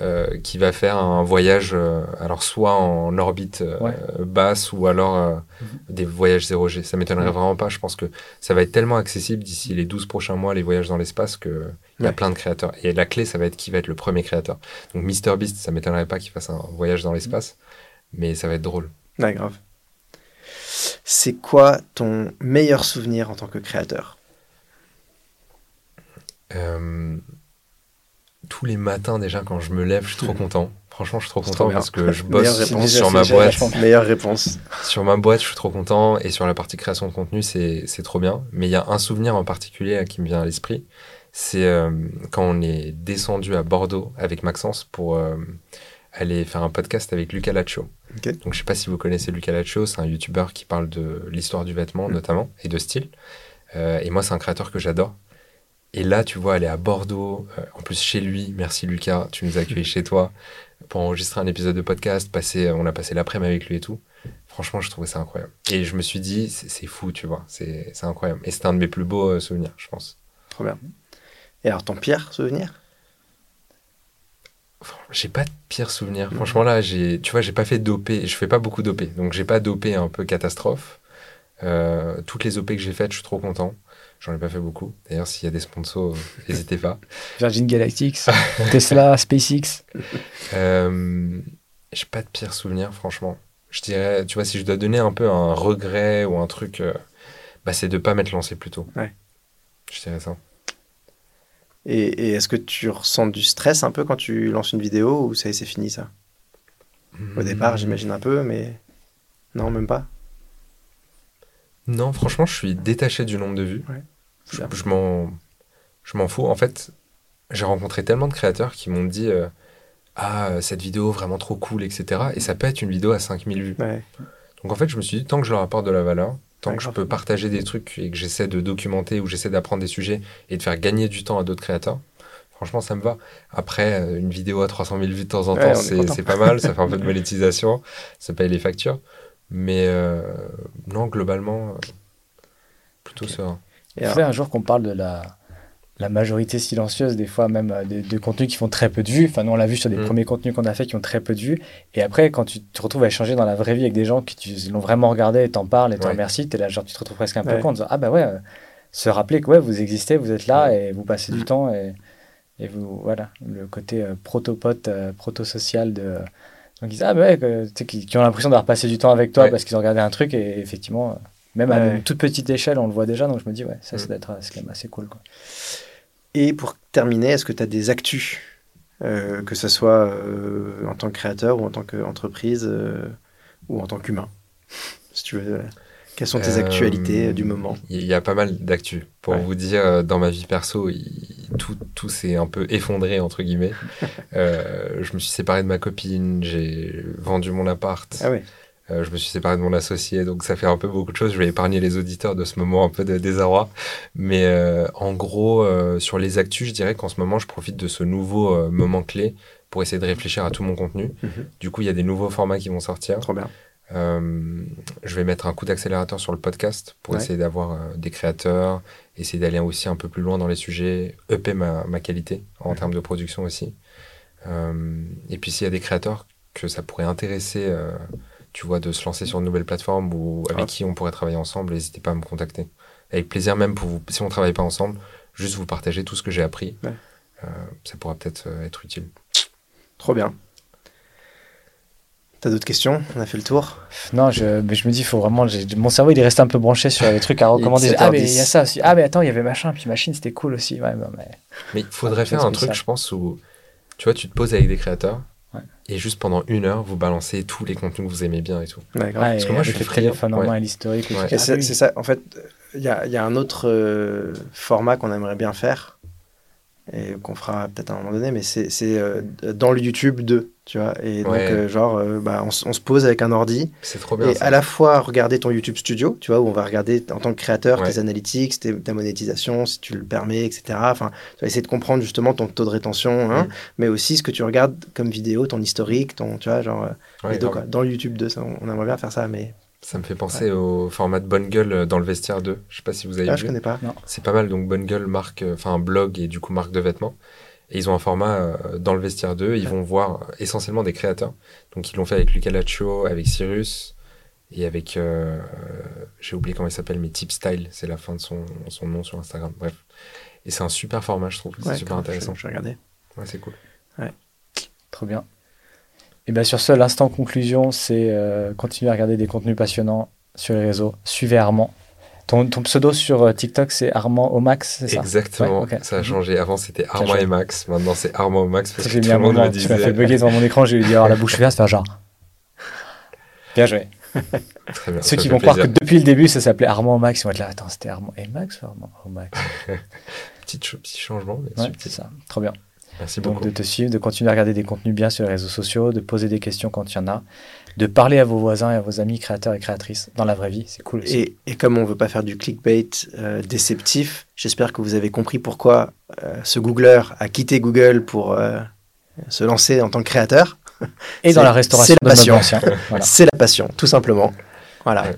B: euh, qui va faire un voyage, euh, alors soit en orbite euh,
A: Ouais.
B: basse ou alors
A: Mhm.
B: des voyages 0G. Ça m'étonnerait
C: Ouais.
B: vraiment pas. Je pense que ça va être tellement accessible d'ici les 12 prochains mois, les voyages dans l'espace, qu'il y a
C: Ouais.
B: plein de créateurs. Et la clé, ça va être qui va être le premier créateur. Donc MrBeast, ça m'étonnerait pas qu'il fasse un voyage dans l'espace, mais ça va être drôle.
C: Ouais, grave. C'est quoi ton meilleur souvenir en tant que créateur?
B: Tous les matins déjà quand je me lève, je suis trop content. Franchement, je suis trop content parce que je bosse
C: réponse.
B: sur ma boîte.
C: Meilleure réponse.
B: Sur ma boîte, je suis trop content et sur la partie création de contenu, c'est c'est trop bien. Mais il y a un souvenir en particulier là, qui me vient à l'esprit. C'est euh, quand on est descendu à Bordeaux avec Maxence pour euh, aller faire un podcast avec Luca Laccio. Donc je sais pas si vous connaissez Luca Laccio, c'est un youtubeur qui parle de l'histoire du vêtement
C: Mm.
B: notamment et de style. Euh, et moi, c'est un créateur que j'adore. Et là, tu vois, aller à Bordeaux, euh, en plus chez lui, merci Lucas, tu nous as accueillis chez toi pour enregistrer un épisode de podcast, passer, on a passé l'après-midi avec lui et tout. Franchement, je trouvais ça incroyable. Et je me suis dit, c'est c'est fou, tu vois, c'est c'est incroyable. Et c'était un de mes plus beaux euh, souvenirs, je pense.
C: Trop bien. Et alors, ton pire souvenir?
B: J'ai pas de pire souvenir. Franchement, là, j'ai, tu vois, j'ai pas fait d'OP. Je fais pas beaucoup d'OP. Donc, j'ai pas d'OP un peu catastrophe. Euh, toutes les OP que j'ai faites, je suis trop content. J'en ai pas fait beaucoup. D'ailleurs, s'il y a des sponsors, euh, n'hésitez pas.
A: Virgin Galactic, Tesla, SpaceX.
B: Euh, j'ai pas de pire souvenir, franchement. Je dirais, tu vois, si je dois donner un peu un regret ou un truc, euh, bah, c'est de pas m'être lancé plus tôt.
C: Ouais.
B: Je dirais ça.
C: Et, et est-ce que tu ressens du stress un peu quand tu lances une vidéo ou ça c'est fini ça? Au départ, j'imagine un peu, mais non, même pas.
B: Non, franchement, je suis détaché du nombre de vues.
C: Ouais,
B: je je m'en, je m'en fous. En fait, j'ai rencontré tellement de créateurs qui m'ont dit euh, Ah, cette vidéo vraiment trop cool, etc. Et ça peut être une vidéo à 5000 vues.
C: Ouais.
B: Donc en fait, je me suis dit, tant que je leur apporte de la valeur, tant
C: Ouais,
B: que je peux partager des trucs et que j'essaie de documenter ou j'essaie d'apprendre des sujets et de faire gagner du temps à d'autres créateurs, franchement, ça me va. Après, euh, une vidéo à 300 000 vues de temps en
C: Ouais,
B: temps,
C: est
B: c'est pas mal, ça fait un peu de monétisation, ça paye les factures. Mais euh, non, globalement, euh, plutôt
C: Ok.
B: serein.
C: Et
A: Il faudrait un jour qu'on parle de la, la majorité silencieuse, des fois même euh, de, de contenus qui font très peu de vues. Enfin, nous, on l'a vu sur des
B: Mm.
A: premiers contenus qu'on a fait qui ont très peu de vues. Et après, quand tu te retrouves à échanger dans la vraie vie avec des gens qui l'ont vraiment regardé et t'en parles et t'en
B: Ouais.
A: remercies, t'es là, genre, tu te retrouves presque un peu con en disant Ah, bah ouais, euh, se rappeler que ouais, vous existez, vous êtes là
B: Ouais.
A: et vous passez
C: Mm.
A: du temps et, et vous, voilà, le côté euh, proto-pote, euh, proto-social de. Donc ils disent Ah, bah ouais, que- tu sais, qui, qui ont l'impression d'avoir passé du temps avec toi parce qu'ils ont regardé un truc et effectivement. Même à une toute petite échelle, on le voit déjà, donc je me dis, ouais, ça, ça
B: Mm.
A: doit être c'est quand même assez cool. Quoi.
C: Et pour terminer, est-ce que tu as des actus euh, que ce soit euh, en tant que créateur ou en tant qu'entreprise euh, ou en tant qu'humain? Si tu veux, euh, quelles sont tes
B: Euh,
C: actualités du moment?
B: Il y a pas mal d'actu. Pour
C: Ouais.
B: vous dire, dans ma vie perso, il- tout, tout s'est un peu effondré, entre guillemets. Euh, je me suis séparé de ma copine, j'ai vendu mon appart,
C: Ah ouais,
B: je me suis séparé de mon associé, donc ça fait un peu beaucoup de choses. Je vais épargner les auditeurs de ce moment un peu de désarroi. Mais euh, en gros, euh, sur les actus, je dirais qu'en ce moment, je profite de ce nouveau euh, moment clé pour essayer de réfléchir à tout mon contenu.
C: Mhm.
B: Du coup, il y a des nouveaux formats qui vont sortir.
C: trop bien.
B: Euh, je vais mettre un coup d'accélérateur sur le podcast pour
C: Ouais.
B: essayer d'avoir euh, des créateurs, essayer d'aller aussi un peu plus loin dans les sujets, EP ma, ma qualité en
C: Mhm.
B: termes de production aussi. Euh, et puis s'il y a des créateurs que ça pourrait intéresser, euh, tu vois, de se lancer sur une nouvelle plateforme ou avec
C: Ah.
B: qui on pourrait travailler ensemble, n'hésitez pas à me contacter. Avec plaisir même pour vous, si on travaille pas ensemble, juste vous partager tout ce que j'ai appris.
C: Ouais.
B: Euh, ça pourra peut-être euh, être utile.
C: Trop bien. T'as d'autres questions? On a fait le tour
A: Non, je, mais je me dis, faut vraiment. Mon cerveau, il est resté un peu branché sur les trucs à recommander.
C: 17h10.
A: Ah, mais il y a ça aussi. Ah, mais attends, il y avait machin, puis machine, c'était cool aussi. Ouais, bah, mais...
B: Il faudrait
A: Ah,
B: faire un truc, je pense, où tu vois, tu te poses avec des créateurs Et juste pendant une heure, vous balancez tous les contenus que vous aimez bien et tout.
C: Ouais,
B: Parce que moi, je suis
A: téléphone en main l'historique.
C: c'est ça, en fait, il y a, il y a un autre euh, format qu'on aimerait bien faire et qu'on fera peut-être à un moment donné, mais c'est euh, dans le YouTube 2, tu vois. Et donc,
B: Ouais.
C: euh, genre, euh, bah, on, se pose avec un ordi
B: C'est trop bien.
C: et
B: ça.
C: à la fois regarder ton YouTube Studio, tu vois, où on va regarder en tant que créateur
B: Ouais.
C: tes analytics, tes- ta monétisation, si tu le permets, etc. Enfin, tu vas essayer de comprendre justement ton taux de rétention, hein,
B: Mm.
C: mais aussi ce que tu regardes comme vidéo, ton historique, ton, tu vois, genre,
B: Ouais,
C: les deux, quoi. dans le YouTube 2, ça, on, on aimerait bien faire ça, mais
B: Ça me fait penser au format de Bonne Gueule euh, dans le vestiaire 2. Je sais pas si vous avez
C: ah,
B: vu.
C: je connais pas.
B: C'est pas mal, donc Bonne Gueule marque, euh, enfin un blog et du coup marque de vêtements. Et ils ont un format euh, dans le vestiaire 2, ils vont voir essentiellement des créateurs. Donc ils l'ont fait avec Luca Laccio, avec Cyrus et avec, euh, j'ai oublié comment il s'appelle, mais Tip Style, c'est la fin de son, son nom sur Instagram. Bref. Et c'est un super format, je trouve. C'est
C: Ouais,
B: super
C: grave,
B: intéressant.
C: Je, je vais regarder.
B: Ouais, c'est cool.
A: Trop bien. Et bien sur ce, l'instant conclusion, c'est euh, continuer à regarder des contenus passionnants sur les réseaux. Suivez Armand. Ton, ton pseudo sur euh, TikTok, c'est Armand au max, c'est ça?
B: Exactement,
A: Ouais,
B: ça a changé. Avant c'était Armand et Max, maintenant c'est Armand et Max parce que
A: J'ai
B: tout le monde
A: moment,
B: me
A: tu
B: disait.
A: m'as fait bugger devant mon écran, j'ai eu dit avoir la bouche ouverte, faire genre. Bien joué.
B: Très bien,
A: Ceux qui vont croire que depuis le début, ça s'appelait Armand au max, ils vont être là, attends, c'était Armand et Max ou Armand au max?
B: Petit, ch- petit changement, mais
A: Ouais, c'est ça. Trop bien.
B: Merci
A: Donc
B: beaucoup.
A: de te suivre, de continuer à regarder des contenus bien sur les réseaux sociaux, de poser des questions quand il y en a, de parler à vos voisins et à vos amis créateurs et créatrices dans la vraie vie, c'est cool aussi.
C: Et, et comme on veut pas faire du clickbait euh, déceptif, j'espère que vous avez compris pourquoi euh, ce Googler a quitté Google pour euh, se lancer en tant que créateur.
A: Et, dans la restauration
C: c'est la passion.
A: Voilà.
C: C'est la passion, tout simplement. Voilà.
B: Ouais.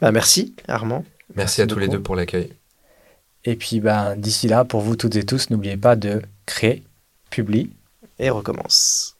C: Bah, merci, Armand.
B: Merci à tous les deux pour l'accueil.
A: Et puis ben, d'ici là, pour vous toutes et tous, n'oubliez pas de créer, publier
C: Et recommence.